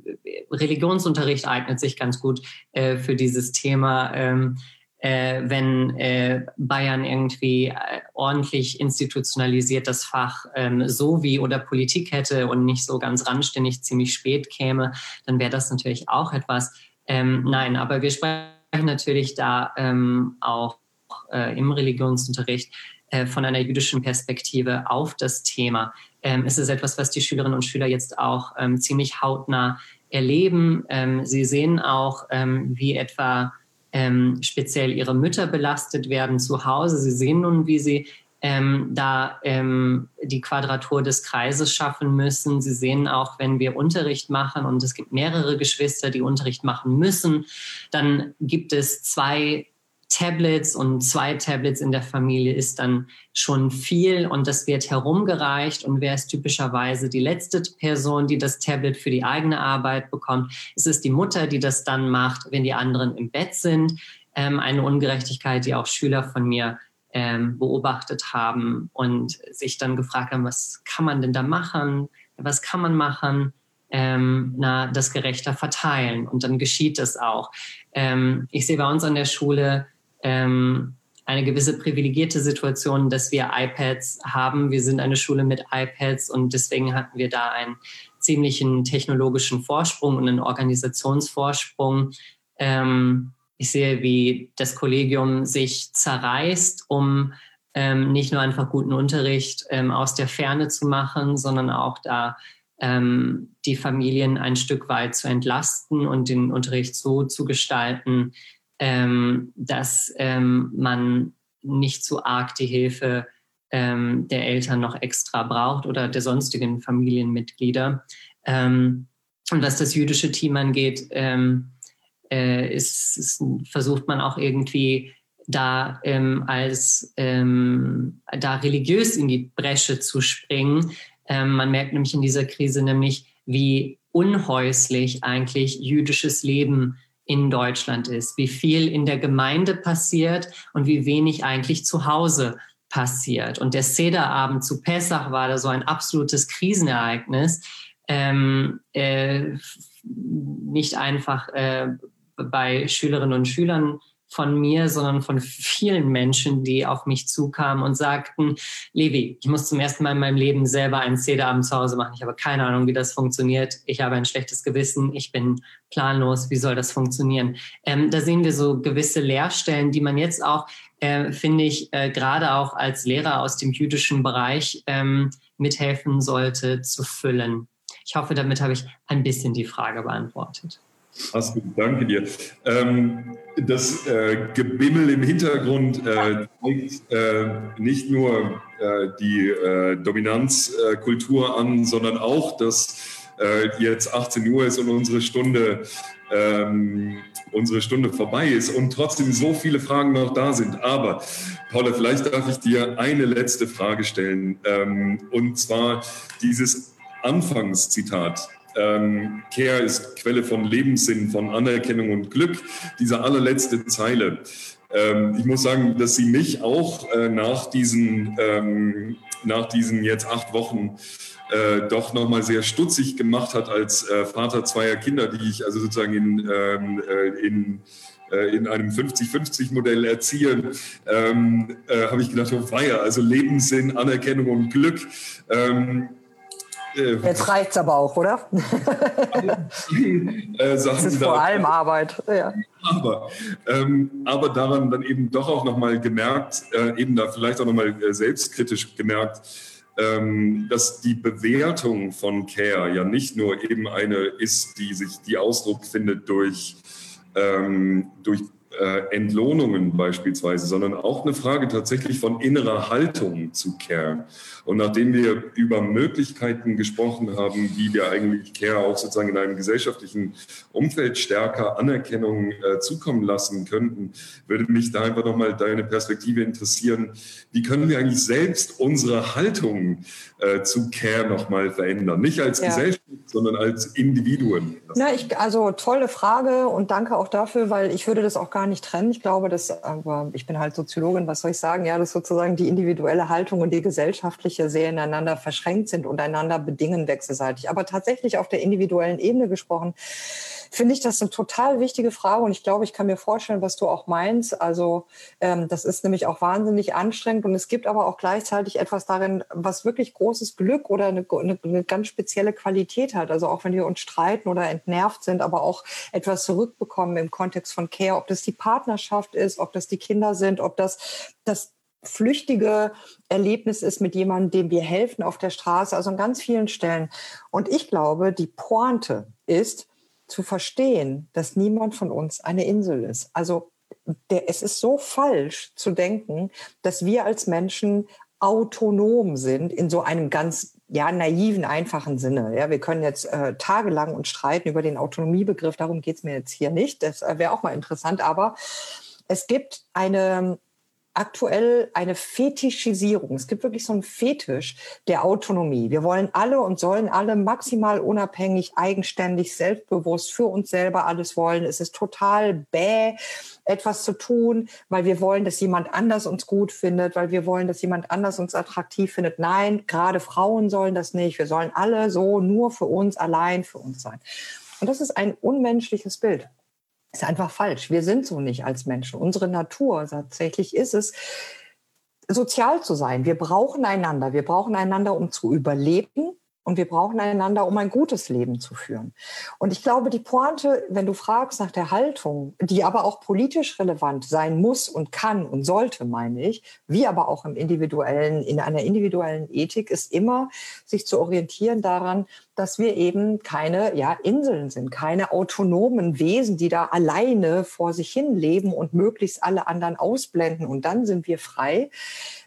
Religionsunterricht eignet sich ganz gut äh, für dieses Thema. Ähm, äh, wenn äh, Bayern irgendwie äh, ordentlich institutionalisiert das Fach ähm, so wie oder Politik hätte und nicht so ganz randständig ziemlich spät käme, dann wäre das natürlich auch etwas. Ähm, nein, aber wir sprechen natürlich da ähm, auch äh, im Religionsunterricht äh, von einer jüdischen Perspektive auf das Thema. Ähm, es ist etwas, was die Schülerinnen und Schüler jetzt auch ähm, ziemlich hautnah erleben. Ähm, sie sehen auch, wie etwa ähm, speziell ihre Mütter belastet werden zu Hause. Sie sehen nun, wie sie ähm, da ähm, die Quadratur des Kreises schaffen müssen. Sie sehen auch, wenn wir Unterricht machen und es gibt mehrere Geschwister, die Unterricht machen müssen, dann gibt es zwei Tablets und zwei Tablets in der Familie ist dann schon viel und das wird herumgereicht und wer ist typischerweise die letzte Person, die das Tablet für die eigene Arbeit bekommt? Es ist die Mutter, die das dann macht, wenn die anderen im Bett sind. Ähm, eine Ungerechtigkeit, die auch Schüler von mir ähm, beobachtet haben und sich dann gefragt haben, was kann man denn da machen? Was kann man machen? Ähm, na, das gerechter verteilen. Und dann geschieht das auch. Ähm, ich sehe bei uns an der Schule, ähm, eine gewisse privilegierte Situation, dass wir iPads haben. Wir sind eine Schule mit iPads und deswegen hatten wir da einen ziemlichen technologischen Vorsprung und einen Organisationsvorsprung. Ähm, ich sehe, wie das Kollegium sich zerreißt, um ähm, nicht nur einfach guten Unterricht ähm, aus der Ferne zu machen, sondern auch da ähm, die Familien ein Stück weit zu entlasten und den Unterricht so zu gestalten, ähm, dass ähm, man nicht zu arg die Hilfe ähm, der Eltern noch extra braucht oder der sonstigen Familienmitglieder. Ähm, und was das jüdische Team angeht, ähm, äh, ist, ist, versucht man auch irgendwie da ähm, als da religiös in die Bresche zu springen. man merkt nämlich in dieser Krise nämlich, wie unhäuslich eigentlich jüdisches Leben in Deutschland ist, wie viel in der Gemeinde passiert und wie wenig eigentlich zu Hause passiert. Und der Sederabend zu Pessach war da so ein absolutes Krisenereignis. Ähm, äh, nicht einfach äh, bei Schülerinnen und Schülern von mir, sondern von vielen Menschen, die auf mich zukamen und sagten, Levi, ich muss zum ersten Mal in meinem Leben selber einen Zederabend zu Hause machen. Ich habe keine Ahnung, wie das funktioniert. Ich habe ein schlechtes Gewissen. Ich bin planlos. Wie soll das funktionieren? Ähm, da sehen wir so gewisse Leerstellen, die man jetzt auch, äh, finde ich, äh, gerade auch als Lehrer aus dem jüdischen Bereich ähm, mithelfen sollte zu füllen. Ich hoffe, damit habe ich ein bisschen die Frage beantwortet. Hast du, danke dir. Ähm, das äh, Gebimmel im Hintergrund äh, zeigt äh, nicht nur äh, die äh, Dominanzkultur an, sondern auch, dass äh, jetzt 18 Uhr ist und unsere Stunde, ähm, unsere Stunde vorbei ist und trotzdem so viele Fragen noch da sind. Aber Paula, vielleicht darf ich dir eine letzte Frage stellen. Ähm, und zwar dieses Anfangszitat ähm, Care ist Quelle von Lebenssinn, von Anerkennung und Glück. Diese allerletzte Zeile. Ähm, ich muss sagen, dass sie mich auch äh, nach, diesen, ähm, nach diesen jetzt acht Wochen äh, doch nochmal sehr stutzig gemacht hat als äh, Vater zweier Kinder, die ich also sozusagen in, ähm, äh, in äh, in einem 50-50-Modell erziehe, ähm, äh, habe ich gedacht, oh weia, also Lebenssinn, Anerkennung und Glück. Ähm, äh, Jetzt reicht es aber auch, oder? äh, ist vor allem Arbeit. Ja. Aber, ähm, aber daran dann eben doch auch nochmal gemerkt, äh, eben da vielleicht auch nochmal äh, selbstkritisch gemerkt, ähm, dass die Bewertung von Care ja nicht nur eben eine ist, die sich die Ausdruck findet durch, ähm, durch äh, Entlohnungen beispielsweise, sondern auch eine Frage tatsächlich von innerer Haltung zu Care. Und nachdem wir über Möglichkeiten gesprochen haben, wie wir eigentlich Care auch sozusagen in einem gesellschaftlichen Umfeld stärker Anerkennung äh, zukommen lassen könnten, würde mich da einfach nochmal deine Perspektive interessieren. Wie können wir eigentlich selbst unsere Haltung äh, zu Care nochmal verändern? Nicht als ja. Gesellschaft, sondern als Individuen. Na, ich, also tolle Frage und danke auch dafür, weil ich würde das auch gar nicht trennen. Ich glaube, dass, aber ich bin halt Soziologin, was soll ich sagen? Ja, dass sozusagen die individuelle Haltung und die gesellschaftliche sehr ineinander verschränkt sind und einander bedingen wechselseitig. Aber tatsächlich auf der individuellen Ebene gesprochen, finde ich das eine total wichtige Frage und ich glaube, ich kann mir vorstellen, was du auch meinst. Also ähm, das ist nämlich auch wahnsinnig anstrengend und es gibt aber auch gleichzeitig etwas darin, was wirklich großes Glück oder eine, eine, eine ganz spezielle Qualität hat. Also auch wenn wir uns streiten oder entnervt sind, aber auch etwas zurückbekommen im Kontext von Care, ob das die Partnerschaft ist, ob das die Kinder sind, ob das das flüchtige Erlebnis ist mit jemandem, dem wir helfen auf der Straße, also an ganz vielen Stellen. Und ich glaube, die Pointe ist, zu verstehen, dass niemand von uns eine Insel ist. Also der, es ist so falsch zu denken, dass wir als Menschen autonom sind in so einem ganz ja naiven, einfachen Sinne. Ja, wir können jetzt äh, tagelang uns streiten über den Autonomiebegriff. Darum geht es mir jetzt hier nicht. Das äh, wäre auch mal interessant. Aber es gibt eine aktuell eine Fetischisierung. Es gibt wirklich so einen Fetisch der Autonomie. Wir wollen alle und sollen alle maximal unabhängig, eigenständig, selbstbewusst für uns selber alles wollen. Es ist total bäh, etwas zu tun, weil wir wollen, dass jemand anders uns gut findet, weil wir wollen, dass jemand anders uns attraktiv findet. Nein, gerade Frauen sollen das nicht. Wir sollen alle so nur für uns, allein für uns sein. Und das ist ein unmenschliches Bild ist einfach falsch. Wir sind so nicht als Menschen. Unsere Natur tatsächlich ist es, sozial zu sein. Wir brauchen einander. Wir brauchen einander, um zu überleben. Und wir brauchen einander, um ein gutes Leben zu führen. Und ich glaube, die Pointe, wenn du fragst nach der Haltung, die aber auch politisch relevant sein muss und kann und sollte, meine ich, wie aber auch im individuellen, in einer individuellen Ethik, ist immer, sich zu orientieren daran, dass wir eben keine ja, Inseln sind, keine autonomen Wesen, die da alleine vor sich hin leben und möglichst alle anderen ausblenden und dann sind wir frei,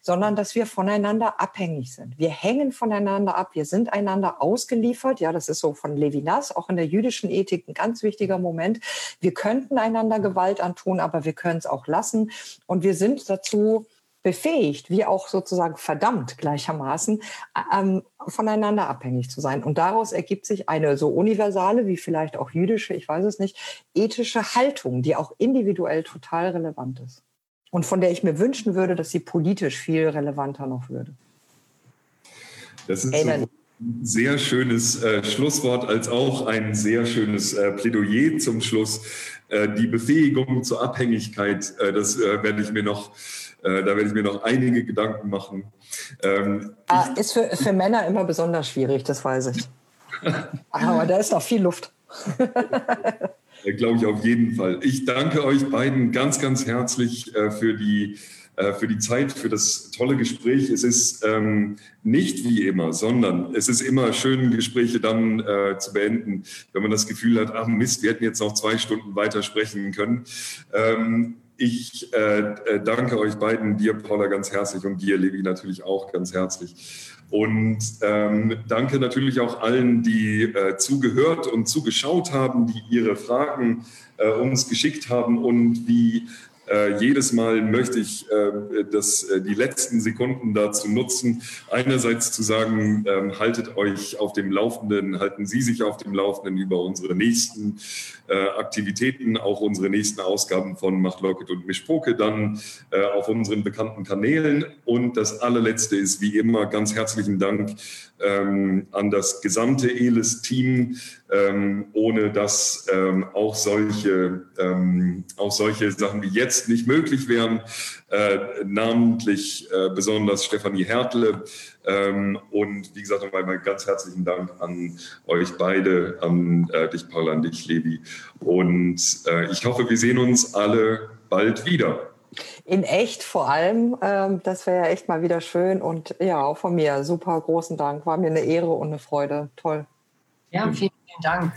sondern dass wir voneinander abhängig sind. Wir hängen voneinander ab, wir sind einander ausgeliefert. Ja, das ist so von Levinas, auch in der jüdischen Ethik ein ganz wichtiger Moment. Wir könnten einander Gewalt antun, aber wir können es auch lassen und wir sind dazu befähigt, wie auch sozusagen verdammt gleichermaßen, ähm, voneinander abhängig zu sein. Und daraus ergibt sich eine so universale wie vielleicht auch jüdische, ich weiß es nicht, ethische Haltung, die auch individuell total relevant ist. Und von der ich mir wünschen würde, dass sie politisch viel relevanter noch würde. Das ist so ein sehr schönes äh, Schlusswort, als auch ein sehr schönes äh, Plädoyer zum Schluss. Äh, die Befähigung zur Abhängigkeit, äh, das äh, werde ich mir noch äh, da werde ich mir noch einige Gedanken machen. Ähm, ah, ist für, für Männer immer besonders schwierig, das weiß ich. Aber da ist noch viel Luft. Glaube ich auf jeden Fall. Ich danke euch beiden ganz, ganz herzlich äh, für die äh, für die Zeit, für das tolle Gespräch. Es ist ähm, nicht wie immer, sondern es ist immer schön, Gespräche dann äh, zu beenden, wenn man das Gefühl hat, ach Mist, wir hätten jetzt noch zwei Stunden weiter sprechen können. Ähm, ich äh, äh, danke euch beiden, dir Paula ganz herzlich und dir Levi natürlich auch ganz herzlich. Und ähm, danke natürlich auch allen, die äh, zugehört und zugeschaut haben, die ihre Fragen äh, uns geschickt haben und wie äh, jedes Mal möchte ich äh, das, die letzten Sekunden dazu nutzen, einerseits zu sagen, ähm, haltet euch auf dem Laufenden, halten Sie sich auf dem Laufenden über unsere nächsten äh, Aktivitäten, auch unsere nächsten Ausgaben von Macht Locket und Mischpoke dann äh, auf unseren bekannten Kanälen. Und das allerletzte ist wie immer ganz herzlichen Dank ähm, an das gesamte ELIS-Team, ähm, ohne dass ähm, auch, solche, ähm, auch solche Sachen wie jetzt nicht möglich wären. Äh, namentlich äh, besonders Stefanie Hertle. Ähm, und wie gesagt, nochmal ganz herzlichen Dank an euch beide, an äh, dich, Paul, an dich, Levi. Und äh, ich hoffe, wir sehen uns alle bald wieder. In echt vor allem. Ähm, das wäre ja echt mal wieder schön. Und ja, auch von mir super großen Dank. War mir eine Ehre und eine Freude. Toll. Ja, vielen, vielen Dank.